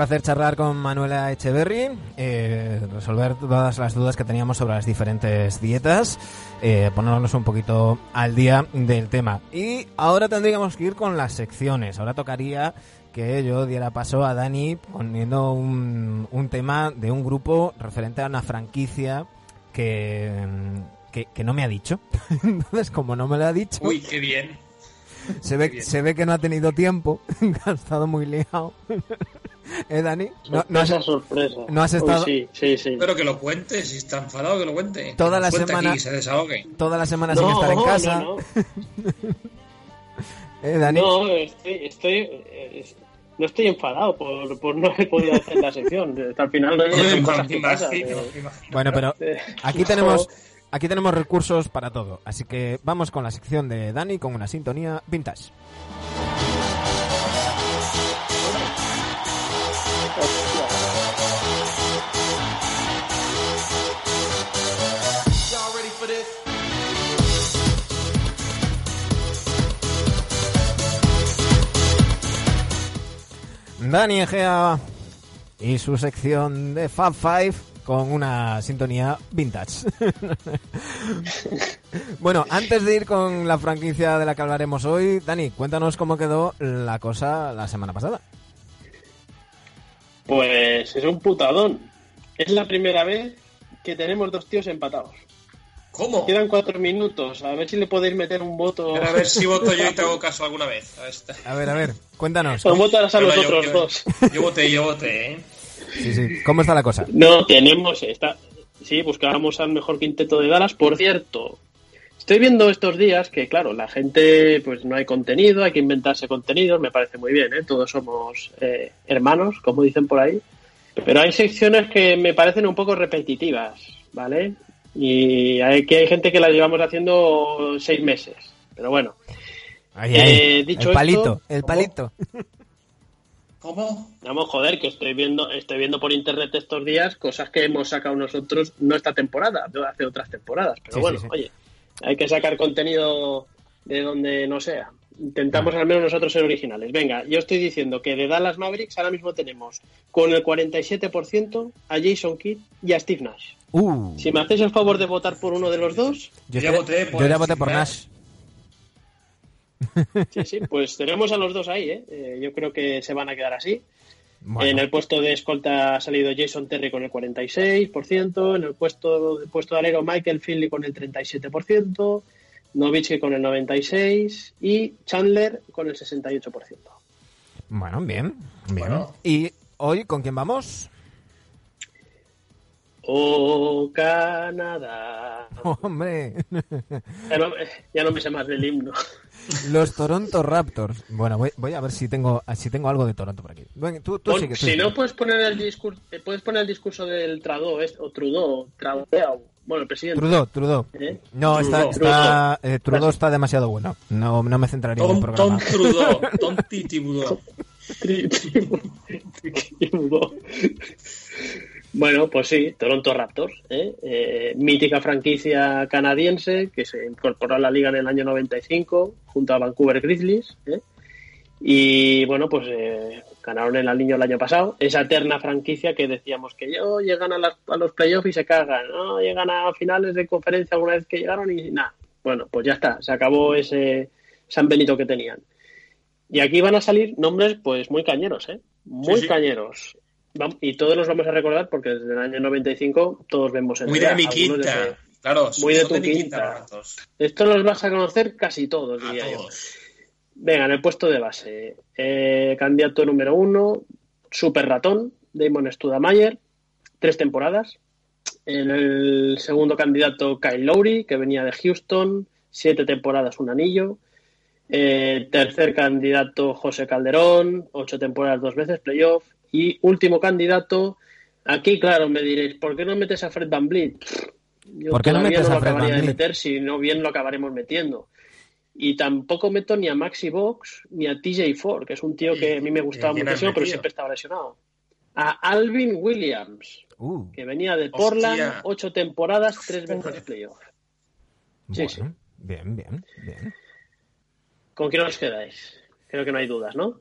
placer charlar con Manuela Echeverry, eh, resolver todas las dudas que teníamos sobre las diferentes dietas, eh, ponernos un poquito al día del tema. Y ahora tendríamos que ir con las secciones. Ahora tocaría que yo diera paso a Dani poniendo un, un tema de un grupo referente a una franquicia que, que, que no me ha dicho. Entonces, como no me lo ha dicho, Uy, qué bien. se ve, se ve que no ha tenido tiempo, ha estado muy liado. ¿Eh, Dani? No, no has- Sorpresa, no has Uy, estado- sí, sí, sí. Pero que lo cuente, si está enfadado, que lo cuente. Toda Que la semana- aquí, se desahogue. toda la semana sin estar en casa. No, no. ¿Eh, Dani? No, estoy, estoy, eh, no estoy enfadado por, por no haber podido hacer la sección. Hasta al final no imagino. Bueno, pero Eh, aquí tenemos aquí tenemos recursos para todo. Así que vamos con la sección de Dani con una sintonía vintage. Dani Egea y su sección de Fab Five con una sintonía vintage. bueno, antes de ir con la franquicia de la que hablaremos hoy, Dani, cuéntanos cómo quedó la cosa la semana pasada. Pues es un putadón. Es la primera vez que tenemos dos tíos empatados. ¿Cómo? Quedan cuatro minutos. A ver si le podéis meter un voto. A ver si voto yo y te hago caso alguna vez. A ver, está. A ver, a ver, cuéntanos. Un voto a los otros yo- dos. Yo voté, yo voté, ¿eh? Sí, sí. ¿Cómo está la cosa? No, tenemos esta. Sí, buscábamos al mejor quinteto de Dallas. Por cierto, estoy viendo estos días que, claro, la gente, pues no hay contenido, hay que inventarse contenidos. Me parece muy bien, ¿eh? Todos somos eh, hermanos, como dicen por ahí. Pero hay secciones que me parecen un poco repetitivas, ¿vale? Y hay que hay gente que la llevamos haciendo seis meses. Pero bueno, Ahí, ahí. Eh, dicho el palito, esto, el palito. ¿Cómo? Vamos, joder, que estoy viendo, estoy viendo por internet estos días cosas que hemos sacado nosotros, no esta temporada, de hace otras temporadas. Pero Sí, bueno, sí, sí. oye, hay que sacar contenido de donde no sea. Intentamos al menos nosotros ser originales. Venga, yo estoy diciendo que de Dallas Mavericks ahora mismo tenemos con el 47% a Jason Kidd y a Steve Nash. Uh, Si me hacéis el favor de votar por uno de los dos, yo, ya voté por yo ya el voté por Steve Nash. sí, sí, pues tenemos a los dos ahí, ¿eh? Eh, Yo creo que se van a quedar así. Bueno, En el puesto de escolta ha salido Jason Terry con el 46%, en el puesto, de puesto de alero Michael Finley con el 37%, Novitsky con el 96% y Chandler con el 68%. bueno, bien, bien. Bueno. ¿Y hoy con quién vamos? Oh, Canadá. Hombre, Ya no, ya no me sé más del himno. los Toronto Raptors. Bueno, voy, voy a ver si tengo si tengo algo de Toronto por aquí. Bueno, tú, tú Pon- sigue, tú si no, puedes poner el discurso, eh, puedes poner el discurso del Trudeau, o Trudeau, Trudeau, bueno, el presidente. Trudeau, Trudeau. ¿eh? No, está, Trudeau. está, eh, Trudeau está demasiado bueno. No, no me centraría en el Tom, Tom programa. Trudeau. Tom Titi Trudeau. Tri- Trudeau. Bueno, pues sí, Toronto Raptors, ¿eh? Eh, mítica franquicia canadiense que se incorporó a la liga en el año 95 junto a Vancouver Grizzlies. ¿eh? Y bueno, pues eh, ganaron el niño el año pasado. Esa eterna franquicia que decíamos que yo llegan a, las- a los playoffs y se cagan, ¿no? llegan a finales de conferencia alguna vez que llegaron y nada. Bueno, pues ya está, se acabó ese San Benito que tenían. Y aquí van a salir nombres pues muy cañeros, ¿eh? Muy Sí, sí. cañeros. y todos los vamos a recordar porque desde el año 95 todos vemos en Muy de mi quinta. Claro, Muy de tu quinta. ratos. Esto los vas a conocer casi todos, A diría yo. todos. Venga, en el puesto de base. eh, candidato número uno, Super Ratón, Damon Studamayer, tres temporadas. En el segundo candidato, Kyle Lowry, que venía de Houston, siete temporadas, un anillo. Eh, tercer candidato, José Calderón, ocho temporadas, dos veces playoff. Y último candidato, aquí, claro, me diréis, ¿por qué no metes a Fred Van Vliet? Yo ¿Por qué no lo a Fred acabaría de meter, si no bien lo acabaremos metiendo. Y tampoco meto ni a Maxi Box ni a TJ Ford, que es un tío que a mí me gustaba ¿Y quién has muchísimo, pero siempre estaba lesionado. A Alvin Williams, Uh, que venía de Hostia. Portland, ocho temporadas, tres veces playoff. Sí, bueno, sí. bien, bien, bien. ¿Con quién os quedáis? Creo que no hay dudas, ¿no?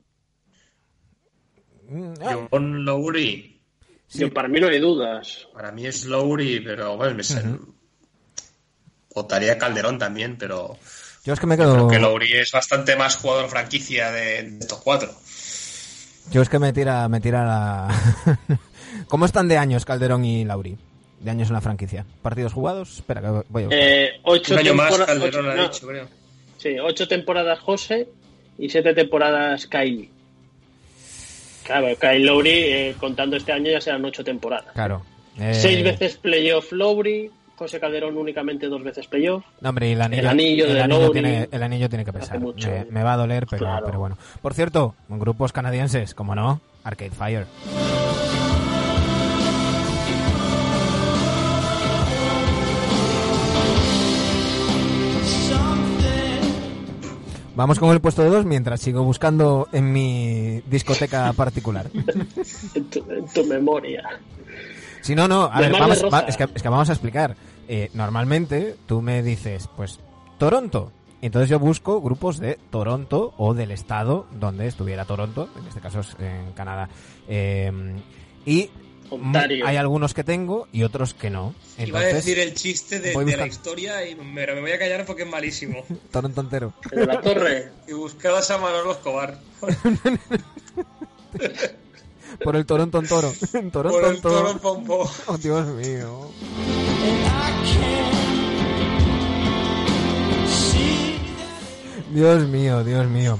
Mm, ah, Lowry. Yo, para mí no hay dudas. Para mí es Lowry, pero bueno, me sé- votaría Calderón también, pero Yo es que me creo quedo. que Lowry es bastante más jugador franquicia de, de estos cuatro. Yo es que me tira, me tira la. ¿Cómo están de años Calderón y Lauri? De años en la franquicia. ¿Partidos jugados? Espera, que voy a. Eh, ocho Un año más Calderón ocho- ha no, dicho, creo. Sí, ocho temporadas José y siete temporadas Kyle. Claro, Kyle Lowry, eh, contando este año, ya serán ocho temporadas. Claro. Eh, Seis veces playoff Lowry, José Calderón únicamente dos veces playoff. No, hombre, y el anillo, El anillo el de anillo Lowry tiene, el anillo tiene que pesar. mucho. Me, me va a doler, pero, Claro. pero bueno. Por cierto, grupos canadienses, como no, Arcade Fire. Vamos con el puesto de dos mientras sigo buscando en mi discoteca particular. En tu, en tu memoria. Si no, no, a ver, vamos, Rosa. va- es, que, es que vamos a explicar. Eh, normalmente tú me dices, pues, Toronto. Entonces yo busco grupos de Toronto o del estado donde estuviera Toronto, en este caso es en Canadá. Eh, y Ontario. hay algunos que tengo y otros que no. Iba a decir el chiste de, la historia, y me, pero me voy a callar porque es malísimo. Toronto entero. El de la torre. Y buscabas a Manolo Escobar. Por el Toronto en toro. Toronto Por el toro. toro pompo. Oh, Dios mío. Dios mío, Dios mío.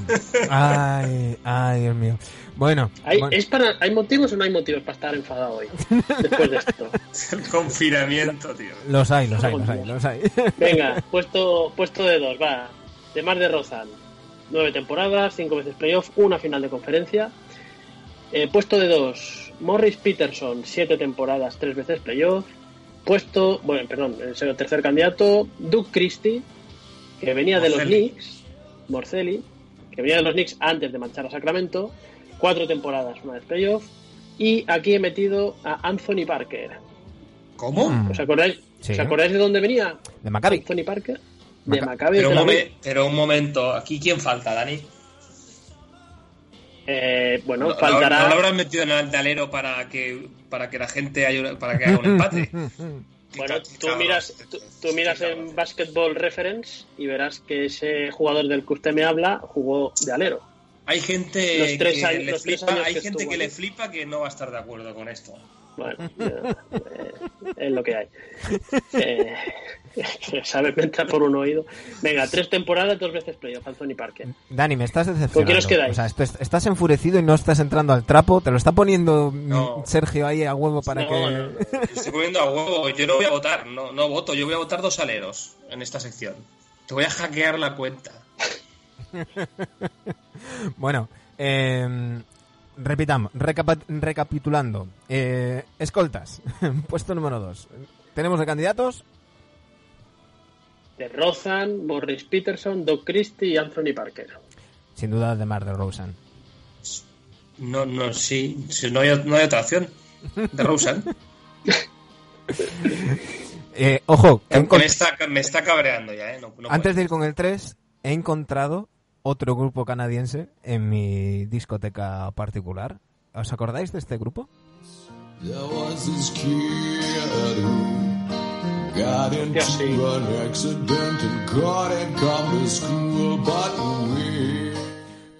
Ay, ay, Dios mío. Bueno, ¿Hay, bueno, ¿es para, ¿Hay motivos o no hay motivos para estar enfadado hoy? Después de esto. El confinamiento, tío. los hay, los hay, los hay, los hay. Venga, puesto, puesto de dos, va. De Mar de Rozan. Nueve temporadas, cinco veces playoff, una final de conferencia. Eh, puesto de dos, Morris Peterson, siete temporadas, tres veces playoff. Puesto, bueno, perdón, el tercer candidato, Duke Christie, que venía de los. Knicks, Morcelli, que venía de los Knicks antes de manchar a Sacramento. Cuatro temporadas, una vez playoff. Y aquí he metido a Anthony Parker. ¿Cómo? Mm. ¿Os acordáis, Sí. ¿os acordáis de dónde venía? De Maccabi. Anthony Parker. De Maca- Maccabi Pero un, Tel Aviv. momen- pero un momento, ¿aquí quién falta, Dani? Eh, bueno, ¿No, faltará. no lo habrán metido en el alero para que, para que la gente haya, para que haga un empate? Bueno, tú miras, tú, tú miras en. Basketball Reference y verás que ese jugador del que usted me habla jugó de alero. Hay gente Los tres que años- le los tres flipa, años hay gente que le flipa que no va a estar de acuerdo con esto. Bueno, eh, es lo que hay. Eh, Sabes mentar por un oído. Venga, tres temporadas, dos veces playoff, Anthony Parker. Dani, me estás ¿Con decepcionando. quién os quedáis? O sea, estás enfurecido y no estás entrando al trapo. Te lo está poniendo mm, No. Sergio ahí a huevo para No, que... no, no. Estoy poniendo a huevo. Yo no voy a votar, no, no voto. Yo voy a votar dos aleros en esta sección. Te voy a hackear la cuenta. Bueno, eh, repitamos, recapitulando. Eh, escoltas, puesto número dos. Tenemos de candidatos De Rozan, Morris Peterson, Doc Christie y Anthony Parker. sin duda de Mar de Rosen. No, no, sí. sí, no, hay, no hay otra opción. De Rosen. Eh, ojo, he me, está, me está cabreando ya, ¿eh? No, no antes puedo. de ir con el 3, he encontrado otro grupo canadiense en mi discoteca particular. ¿Os acordáis de este grupo?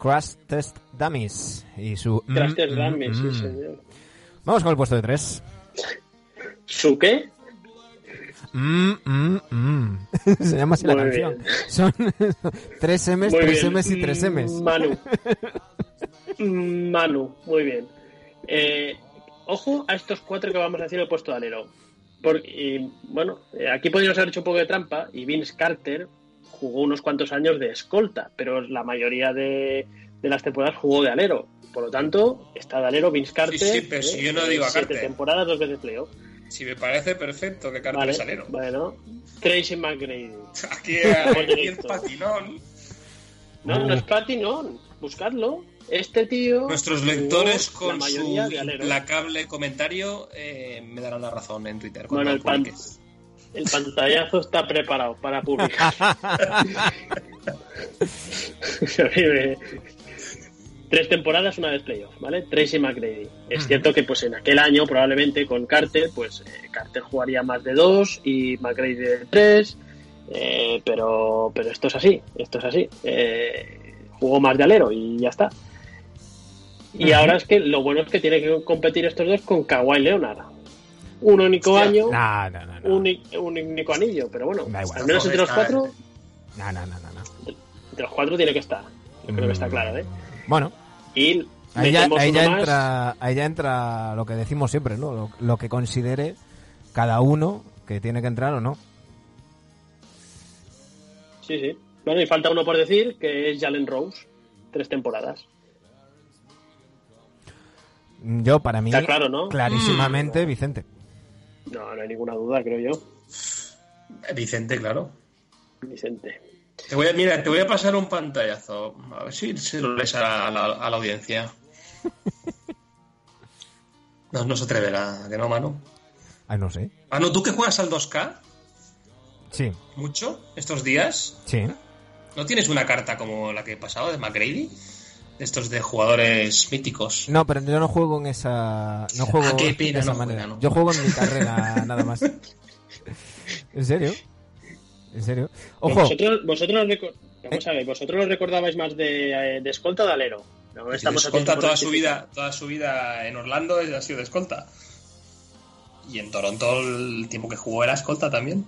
Crash Test Dummies y su... Crash mm, Test mm, Dummies, sí, mm. señor. Vamos con el puesto de 3. ¿Su qué? Mm, mm, mm. Se llama así la canción. Son 3 M's, Muy 3 bien. M's y 3 M's. Manu. Manu, muy bien. Eh, ojo a estos cuatro que vamos a decir el puesto de alero. Porque, y, bueno, eh, aquí podríamos haber hecho un poco de trampa y Vince Carter jugó unos cuantos años de escolta, pero la mayoría de, de las temporadas jugó de alero. Por lo tanto, está de alero Vince Carter. sí, pero si yo no digo a siete Carter. temporadas, dos veces playoff. Si me parece perfecto que Carter Vale, es alero. bueno. Tracy McGrady. Aquí, aquí el Directo. patinón. No, no es Platinón. Buscadlo. Este tío. Nuestros lectores la con su de alero. implacable comentario eh, me darán la razón en Twitter. Bueno, el pan-. El pantallazo está preparado para publicar. Tres temporadas, una vez playoff, ¿vale? Tracy McGrady. Es cierto que pues en aquel año probablemente con Carter, pues eh, Carter jugaría más de dos y McGrady de tres, eh, pero, pero esto es así, esto es así. Eh, jugó más de alero y ya está. Y ahora es que lo bueno es que tiene que competir estos dos con Kawhi Leonard. Un único Hostia. año, No, no, no. no. un, un único anillo, pero bueno, al menos entre los cuatro, No, no, no, no, entre los cuatro tiene que estar. Yo creo que está Mm. claro, ¿eh? Bueno, Y ahí ya, ahí entra, ahí ya entra lo que decimos siempre, ¿no? Lo, lo que considere cada uno que tiene que entrar o no. Sí, sí. Bueno, y falta uno por decir, que es Jalen Rose. Tres temporadas. Yo, para mí, Está claro, ¿no? clarísimamente, Vicente. No, no hay ninguna duda, creo yo. Vicente, claro. Vicente. Te voy a, mira, te voy a pasar un pantallazo. A ver si se lo lees a la, a la- audiencia. No, no se atreverá, que no, Manu. Ay, no sé. Manu, ¿tú que juegas al 2K Sí, mucho estos días? sí. ¿No tienes una carta como la que he pasado de McGrady? Estos de jugadores míticos. No, pero yo no juego en esa. No juego Ah, qué pena, de esa no manera. juega, no. Yo juego en mi carrera, nada más. ¿En serio? ¿En serio? Ojo, Vosotros, vosotros, reco- vamos a ver, vosotros lo recordabais más de, eh, de escolta o de alero. No, estamos de escolta toda su vida, toda su vida en Orlando ha sido de escolta. Y en Toronto el tiempo que jugó era escolta también.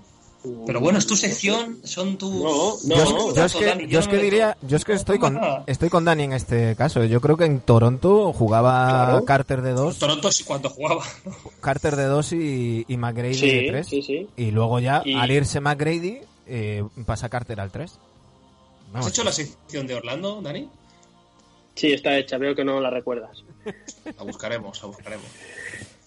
Pero bueno, es tu sección, son tus. No, no, yo, es- no, yo es que, Dani, yo es no que diría, yo es que estoy con, estoy con Dani en este caso. Yo creo que en Toronto jugaba Claro. Carter de 2, Toronto sí cuando jugaba. Carter de 2 y, y McGrady de Sí, 3. sí, sí. Y luego ya, Y- al irse McGrady, eh, pasa Carter al 3. ¿Has hecho la sección de Orlando, Dani? Sí, está hecha, veo que no la recuerdas. La buscaremos, la buscaremos.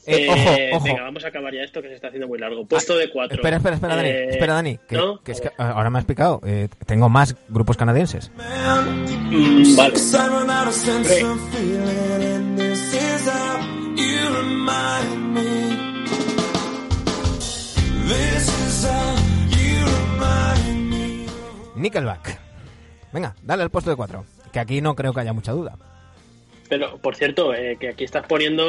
Eh, Eh, ojo, ojo. Venga, vamos a acabar ya esto que se está haciendo muy largo. Puesto de cuatro. Espera, espera, espera, Dani. Eh, espera, Dani. Que, ¿no? que es A que ver. ahora me has explicado. Eh, tengo más grupos canadienses. Mm, vale. Nickelback. Venga, dale al puesto de 4. Que aquí no creo que haya mucha duda. Pero, por cierto, eh, que aquí estás poniendo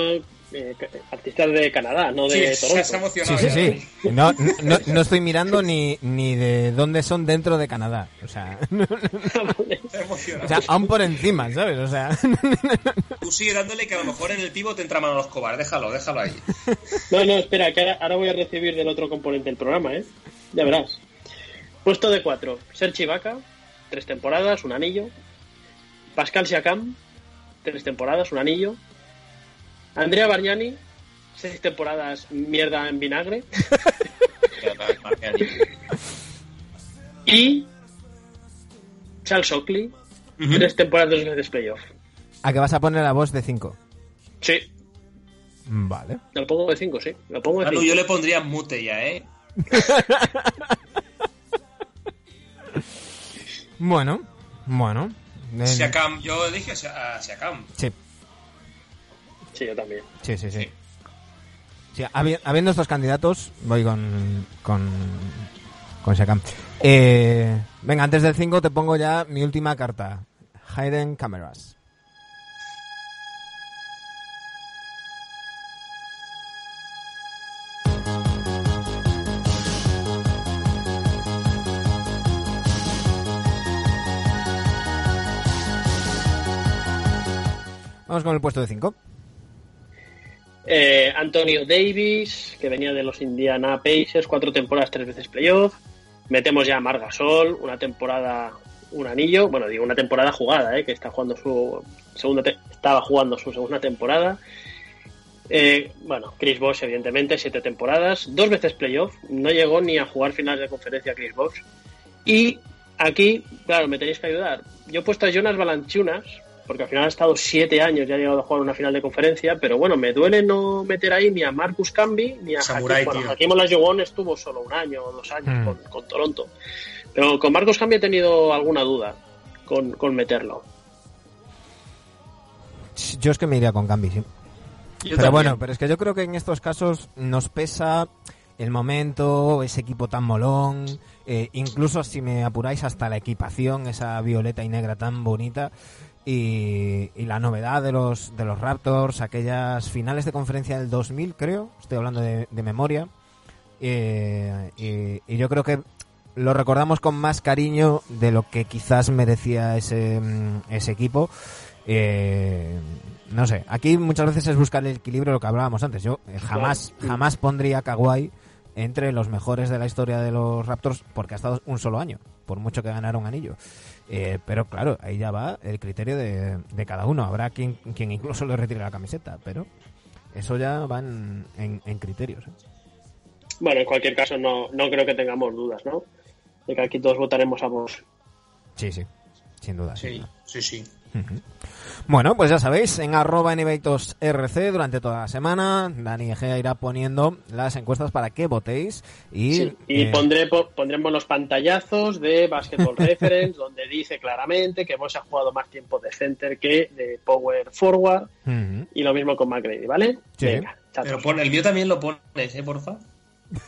eh, artistas de Canadá, no de Sí, Toronto. se Sí, emocionado. sí, ya. sí. No, no, no estoy mirando ni, ni de dónde son dentro de Canadá. O sea, o sea aún por encima, ¿sabes? O sea, Tú sigue dándole que a lo mejor en el pivot te entra Manolo Escobar. Déjalo, déjalo ahí. No, no, espera, que ahora, ahora voy a recibir del otro componente del programa, ¿eh? Ya verás. Puesto de cuatro, Serge Ibaka, tres temporadas, un anillo. Pascal Siakam, tres temporadas, un anillo. Andrea Bargnani, seis temporadas, mierda en vinagre. Y Charles Oakley, tres temporadas, dos veces playoff. ¿a qué vas a poner la voz de 5? Sí, Vale. lo pongo de cinco, sí. Lo pongo de cinco. yo le pondría mute ya, ¿eh? Bueno, bueno. Eh, Siakam, yo dije a Siakam. Sí, Sí, yo también. sí, sí, sí. Sí, habi- habiendo estos candidatos, voy con. con. con Siakam. Eh, venga, antes del 5 te pongo ya mi última carta: Hidden Cameras. Vamos con el puesto de 5. Eh, Antonio Davis, que venía de los Indiana Pacers, cuatro temporadas, tres veces playoff. Metemos ya a Margasol, una temporada, un anillo. Bueno, digo una temporada jugada, eh, que está jugando su segunda estaba jugando su segunda temporada. Eh, bueno, Chris Bosh, evidentemente, siete temporadas, dos veces playoff. No llegó ni a jugar finales de conferencia Chris Bosh. Y aquí, claro, me tenéis que ayudar. Yo he puesto a Jonas Balanchunas, porque al final ha estado siete años y ha llegado a jugar una final de conferencia, pero bueno, me duele no meter ahí ni a Marcus Camby ni a Samurai, Hakim. Bueno, tío. Hakim Olajuwon estuvo solo un año o dos años Hmm. con, con Toronto. Pero con Marcus Camby he tenido alguna duda con, con meterlo. Yo es que me iría con Cambi, sí. Yo pero también. bueno, pero es que yo creo que en estos casos nos pesa el momento, ese equipo tan molón, eh, incluso si me apuráis hasta la equipación, esa violeta y negra tan bonita. Y, y la novedad de los, de los Raptors, aquellas finales de conferencia del 2000, creo, estoy hablando de, de memoria. Eh, y, y yo creo que lo recordamos con más cariño de lo que quizás merecía ese, mm, ese equipo. Eh, no sé, aquí muchas veces es buscar el equilibrio, lo que hablábamos antes. Yo eh, jamás, jamás pondría a Kawhi entre los mejores de la historia de los Raptors porque ha estado un solo año, por mucho que ganara un anillo. Eh, pero claro, ahí ya va el criterio de, de cada uno. Habrá quien, quien incluso le retire la camiseta, pero eso ya va en, en- en criterios. ¿eh? Bueno, en cualquier caso, no, no creo que tengamos dudas, ¿no? De que aquí todos votaremos a vos. Sí, sí, sin duda. sin Sí, sí, Bueno, pues ya sabéis, en arroba RC durante toda la semana, Dani Egea irá poniendo las encuestas para que votéis y, Sí, y eh, pondré, po- pondremos los pantallazos de Basketball Reference, donde dice claramente que vos ha jugado más tiempo de center que de power forward, y lo mismo con McGrady, ¿vale? Sí. Venga. Pero pon, el mío también lo pones, ¿eh, porfa?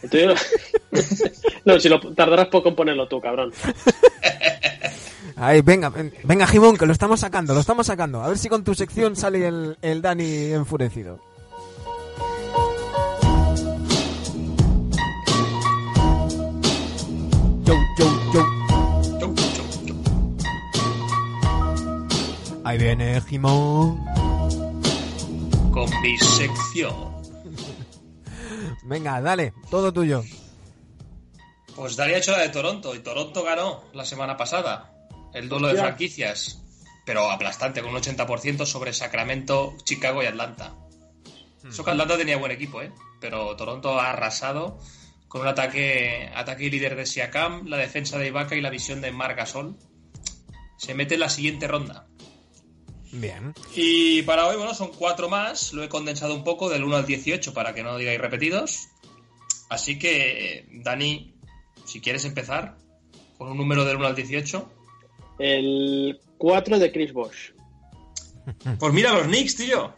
Entonces- no, si lo tardarás poco en ponerlo tú, cabrón. Ahí, venga, ven- venga Jimón, que lo estamos sacando, lo estamos sacando. A ver si con tu sección sale el, el Dani enfurecido. Yo. Ahí viene Jimón. Con mi sección. Venga, dale, todo tuyo. Pues Dani ha hecho la de Toronto y Toronto ganó la semana pasada el duelo de franquicias, pero aplastante, con un 80% sobre Sacramento, Chicago y Atlanta. Eso que Atlanta tenía buen equipo, ¿eh? pero Toronto ha arrasado con un ataque, ataque y líder de Siakam, la defensa de Ibaka y la visión de Marc Gasol. Se mete en la siguiente ronda. Bien. Y para hoy, bueno, son cuatro más. Lo he condensado un poco del 1 al 18 para que no digáis repetidos. Así que, Dani, si quieres empezar con un número del 1 al 18. El 4 de Chris Bosh. Pues mira los Knicks, tío.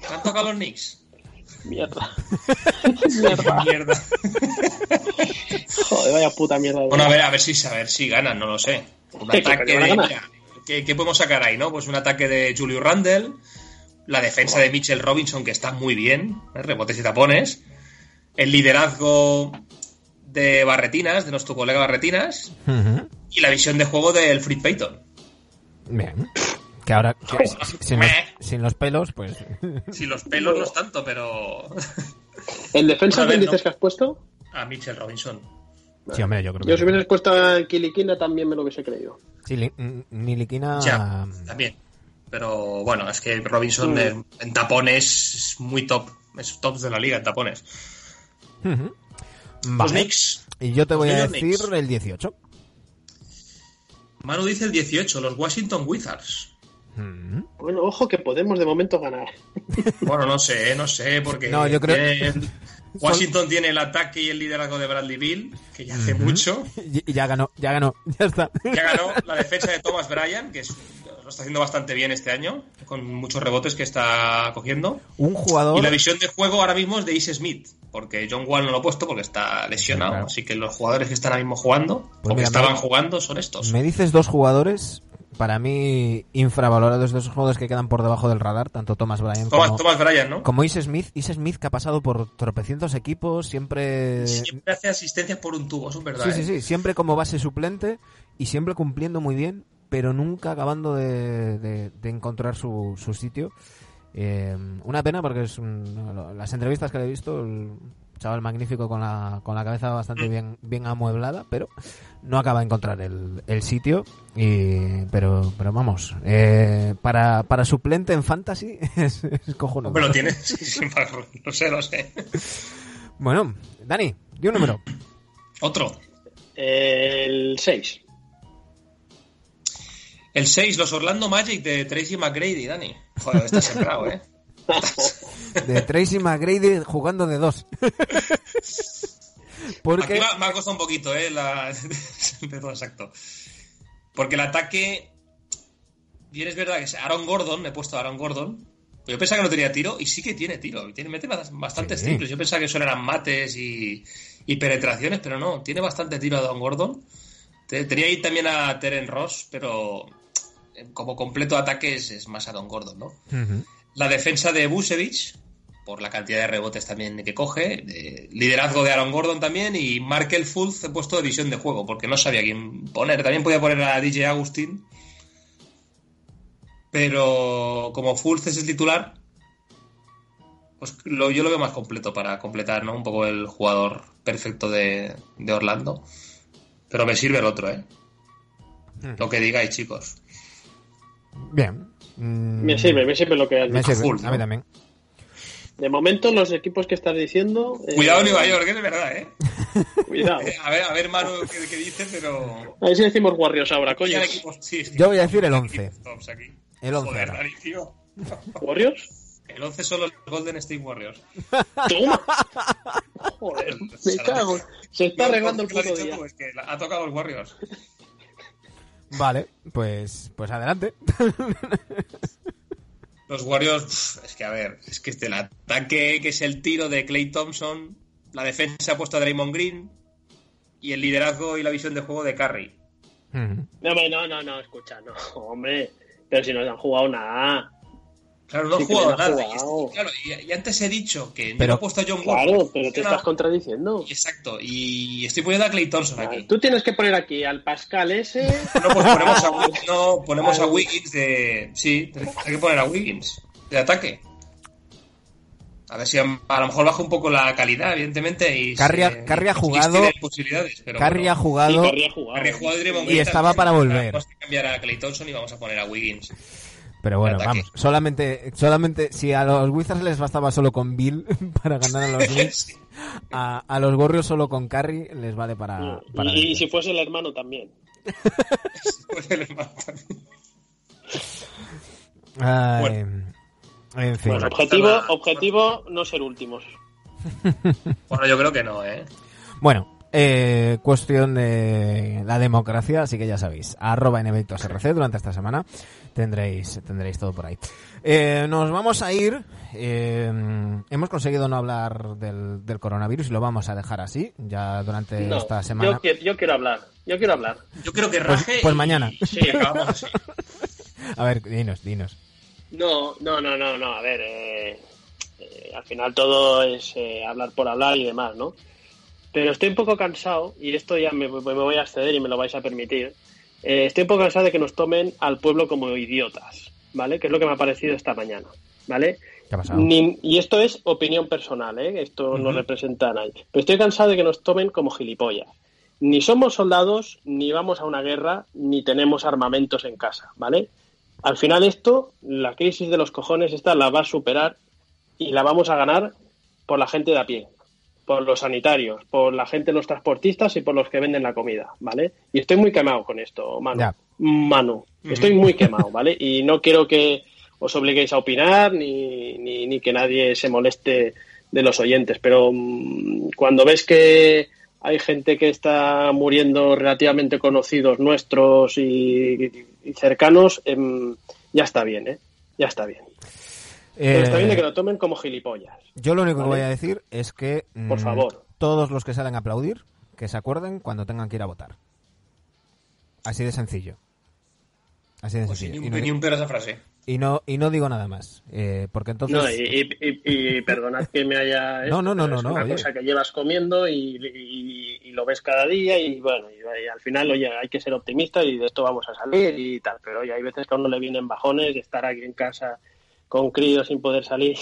¿Te han tocado los Knicks? Mierda. Mierda. Joder, vaya puta mierda. Bueno, a ver, a ver si, a ver si ganan, no lo sé. Un ¿Qué, que ataque de. mira, ¿qué, qué podemos sacar ahí, no? Pues un ataque de Julio Randle, la defensa de Mitchell Robinson, que está muy bien, ¿eh? rebotes y tapones, el liderazgo de Barretinas, de nuestro colega Barretinas. Y la visión de juego del Fred Payton. Bien. Que ahora, que si- sin, los, sin los pelos, pues. Si los pelos no es tanto, pero. ¿En defensa quién no. dices que has puesto? A Mitchell Robinson. Sí, hombre, yo creo Yo si que. hubieses puesto a Kilikina también me lo hubiese creído. Sí, li- Niliquina. Ya, también. Pero bueno, es que Robinson Mm. en, en tapones es muy top. Es top de la liga en tapones. Ujú. Los Vale. Knicks. Y yo te voy Los a decir Knicks. el 18. Manu dice el 18, los Washington Wizards. Ujú. Bueno, ojo que podemos de momento ganar. Bueno, no sé, no sé, porque No, yo creo- tiene- Washington tiene el ataque y el liderazgo de Bradley Bill, que ya hace mucho. Y y ya ganó, ya ganó, ya está. Ya ganó la defensa de Thomas Bryan, que es- lo está haciendo bastante bien este año, con muchos rebotes que está cogiendo. Un jugador. Y la visión de juego ahora mismo es de Ace Smith, porque John Wall no lo ha puesto porque está lesionado. Claro. Así que los jugadores que están ahora mismo jugando, Pues o que estaban me- jugando, son estos. Me dices dos jugadores, para mí, infravalorados de esos jugadores que quedan por debajo del radar, tanto Thomas Bryan Thomas, como, Thomas Bryan, ¿no? como Is Smith. Is Smith que ha pasado por tropecientos equipos, siempre. Siempre hace asistencias por un tubo, eso es verdad. Sí, sí, ¿eh? sí, siempre como base suplente y siempre cumpliendo muy bien, pero nunca acabando de, de- de encontrar su, su sitio. Eh, una pena porque es un- las entrevistas que le he visto, el chaval magnífico con la, con la cabeza bastante bien, bien amueblada, pero no acaba de encontrar el, el sitio. Y, pero, pero vamos, eh, para, para suplente en fantasy es, es cojonudo. Sí, sí, no sé, no sé. Bueno, Dani, di un número. Otro. El 6. El 6, los Orlando Magic de Tracy McGrady, Dani. Joder, está sembrado, ¿eh? De Tracy McGrady jugando de dos. Aquí Porque me ha, me ha costado un poquito, ¿eh? La... exacto. Porque el ataque. Bien, es verdad que Aaron Gordon, me he puesto a Aaron Gordon. Yo pensaba que no tenía tiro y sí que tiene tiro. Tiene, mete bast- bastantes Sí. triples. Yo pensaba que solo eran mates y, y penetraciones, pero no. Tiene bastante tiro a Aaron Gordon. Te- Tenía ahí también a Teren Ross, pero como completo ataque es, es más Aaron Gordon, ¿no? La defensa de Busevich, por la cantidad de rebotes también que coge. de liderazgo de Aaron Gordon también. Y Markel Fultz he puesto de visión de juego, porque no sabía quién poner. También podía poner a DJ Agustín. Pero como Fultz es el titular, pues lo- yo lo veo más completo para completar ¿no? un poco el jugador perfecto de, de Orlando. Pero me sirve el otro, ¿eh? Lo que digáis, chicos. Bien. Mm, Me sirve, me sirve lo que has me dicho. sirve. full, A ¿no? mí también. De momento, los equipos que estás diciendo. eh, Cuidado Nueva York, que es verdad, ¿eh? Cuidado. Eh, A ver, a ver Manu, qué, qué dice, pero... A ver si decimos Warriors ahora, coño. Sí, sí. Yo voy a decir el 11. Equipos tops aquí. El 11 Joder, ahora. Dani, tío. ¿Warriors? El 11 son los Golden State Warriors. ¡Toma! Joder, me cago. Se está No, arreglando el ¿por qué lo puto día. tú? Es que ha tocado los Warriors. Vale, pues, pues adelante. Los Warriors, es que a ver, es que este, el ataque que es el tiro de Clay Thompson, la defensa ha puesto a Draymond Green y el liderazgo y la visión de juego de Curry. Ujú. No, hombre, no, no, no, escucha, no, hombre. Pero si no han jugado nada. Claro, no Sí ha que jugado no nada. Y, claro, y, y antes he dicho que Pero- no he puesto a John Wall. Claro, pero te No, estás contradiciendo. Exacto, y estoy poniendo a Clay Thompson aquí. Tú tienes que poner aquí al Pascal ese. No, pues ponemos a, Wiggins- no, ponemos a Wiggins de. Sí, hay que poner a Wiggins de ataque. A ver si a, a lo mejor baja un poco la calidad, evidentemente. Y Curry ha- se- jugado- posibilidades, pero bueno. ha jugado. Sí, Curry ha jugado. Ha jugado y Y estaba para volver. Tenemos que cambiar a Clay Thompson y vamos a poner a Wiggins. Pero bueno, vamos. Solamente, solamente, si a los Wizards les bastaba solo con Bill para ganar a los Knicks, Sí. a, a los Warriors solo con Curry les vale para. para Y, y si fuese el hermano también. El hermano también. Ay, Bueno. En fin. Bueno, objetivo, objetivo no ser últimos. Bueno, yo creo que no, ¿eh? Bueno, eh, cuestión de la democracia, así que ya sabéis, arroba RC durante esta semana tendréis, tendréis todo por ahí. Eh, nos vamos a ir, eh, hemos conseguido no hablar del, del coronavirus y lo vamos a dejar así, ya durante No, esta semana. Yo, quiero, yo quiero hablar. Yo quiero hablar. Yo creo que Pues- raje. pues y- mañana. Sí, acabamos así. A ver, dinos, dinos. No, no, no, no, no. A ver, eh, eh, al final todo es eh, hablar por hablar y demás, ¿no? Pero estoy un poco cansado, y esto ya me, me voy a acceder y me lo vais a permitir. eh, estoy un poco cansado de que nos tomen al pueblo como idiotas, ¿vale? Que es lo que me ha parecido esta mañana, ¿vale? ¿Qué ha pasado? Ni- y esto es opinión personal, ¿eh? Esto no representa a nadie. Pero estoy cansado de que nos tomen como gilipollas. Ni somos soldados, ni vamos a una guerra, ni tenemos armamentos en casa, ¿vale? Al final esto, la crisis de los cojones esta la va a superar y la vamos a ganar por la gente de a pie, por los sanitarios, por la gente, los transportistas y por los que venden la comida, ¿vale? Y estoy muy quemado con esto, Manu. Ya. Manu, estoy muy quemado, ¿vale? Y no quiero que os obliguéis a opinar ni, ni, ni que nadie se moleste de los oyentes, pero mm, cuando ves que hay gente que está muriendo relativamente conocidos nuestros y, y cercanos, em, ya está bien, ¿eh? Ya está bien. Pero está bien de que Eh, lo tomen como gilipollas. yo lo único que voy a decir es que Por mm, favor. todos los que salen a aplaudir, que se acuerden cuando tengan que ir a votar. Así de sencillo. Así de Pues sencillo. ni Y no, ni un pero a esa frase. y no, y no digo nada más. eh, porque entonces... No, y, y- y- y perdonad que me haya... No, no, no, no, es no, una oye. cosa que llevas comiendo y, y- y lo ves cada día y bueno, y, y al final, oye, hay que ser optimista y de esto vamos a salir y tal. Pero oye, hay veces que a uno le vienen bajones y estar aquí en casa con críos sin poder salir.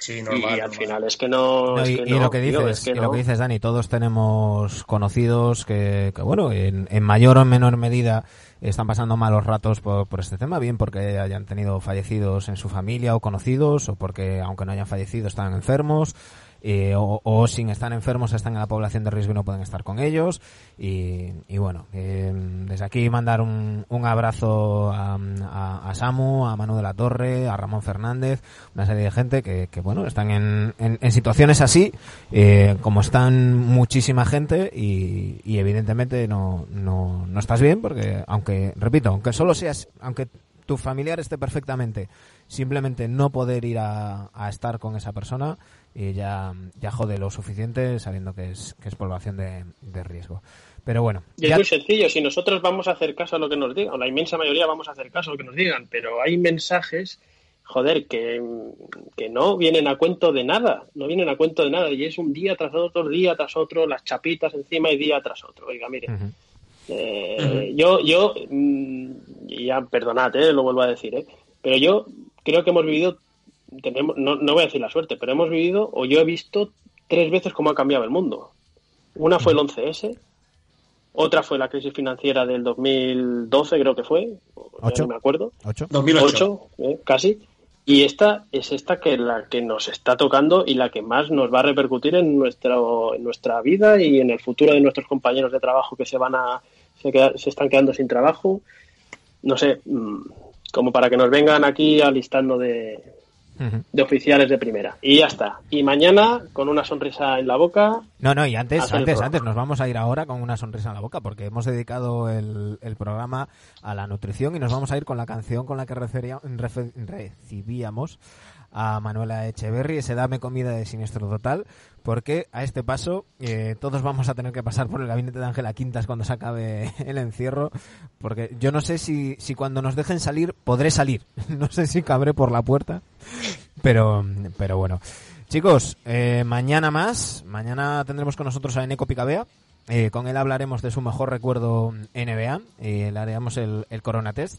Sí, y normal. al normal. final es que no. No, es y, que y no, lo que tío, dices, es que y lo no. que dices, Dani, todos tenemos conocidos que, que, bueno, en, en mayor o menor medida están pasando malos ratos por, por este tema, bien porque hayan tenido fallecidos en su familia o conocidos, o porque, aunque no hayan fallecido, están enfermos, eh, o, o sin estar enfermos están en la población de riesgo y no pueden estar con ellos. Y, y bueno, eh, desde aquí mandar un, un abrazo a, a- a Samu, a Manu de la Torre, a Ramón Fernández, una serie de gente que, que, bueno, están en, en, en situaciones así, eh, como están muchísima gente y, y evidentemente no, no, no estás bien porque, aunque, repito, aunque solo seas, aunque tu familiar esté perfectamente, simplemente no poder ir a, a estar con esa persona y ya, ya jode lo suficiente sabiendo que es, que es población de, de riesgo. Pero bueno, Y es ya- muy sencillo, si nosotros vamos a hacer caso a lo que nos digan, o la inmensa mayoría vamos a hacer caso a lo que nos digan, pero hay mensajes, joder, que, que no vienen a cuento de nada, no vienen a cuento de nada, y es un día tras otro, día tras otro, las chapitas encima y día tras otro. Oiga, mire, eh, yo, yo, mm, y ya perdonad, eh, lo vuelvo a decir, eh, pero yo creo que hemos vivido, tenemos, no, no voy a decir la suerte, pero hemos vivido, o yo he visto tres veces cómo ha cambiado el mundo. Una fue el 11S, otra fue la crisis financiera del 2012, creo que fue, Ocho. no me acuerdo, ¿Ocho? 2008. ocho, eh, casi. Y esta es esta que la que nos está tocando y la que más nos va a repercutir en nuestro, en nuestra vida y en el futuro de nuestros compañeros de trabajo que se van a se, queda- se están quedando sin trabajo. No sé, mm, como para que nos vengan aquí alistando de, De oficiales de primera. Y ya está. Y mañana con una sonrisa en la boca. No, no, y antes, antes, antes, nos vamos a ir ahora con una sonrisa en la boca porque hemos dedicado el, el programa a la nutrición y nos vamos a ir con la canción con la que refería- recibíamos a Manuela Echeverry, ese Dame Comida de Siniestro Total, porque a este paso eh, todos vamos a tener que pasar por el gabinete de Ángela Quintas cuando se acabe el encierro, porque yo no sé si, si cuando nos dejen salir podré salir, no sé si cabré por la puerta, pero, pero bueno. Chicos, eh, mañana más. Mañana tendremos con nosotros a Eneco Picabea. Eh, con él hablaremos de su mejor recuerdo NBA. Eh, le haremos el, el Corona Test.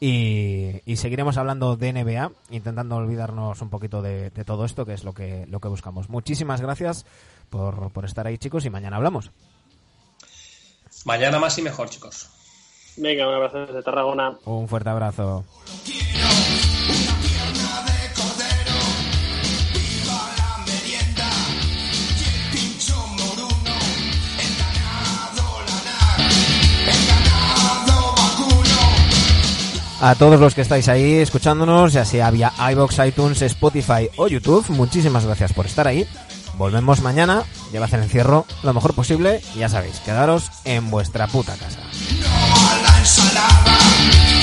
Y, y seguiremos hablando de NBA, intentando olvidarnos un poquito de, de todo esto, que es lo que, lo que buscamos. Muchísimas gracias por, por estar ahí, chicos, y mañana hablamos. Mañana más y mejor, chicos. Venga, un abrazo desde Tarragona. Un fuerte abrazo. A todos los que estáis ahí escuchándonos, ya sea vía iBox, iTunes, Spotify o YouTube, muchísimas gracias por estar ahí. Volvemos mañana, llevad el encierro lo mejor posible y ya sabéis, quedaros en vuestra puta casa. a la.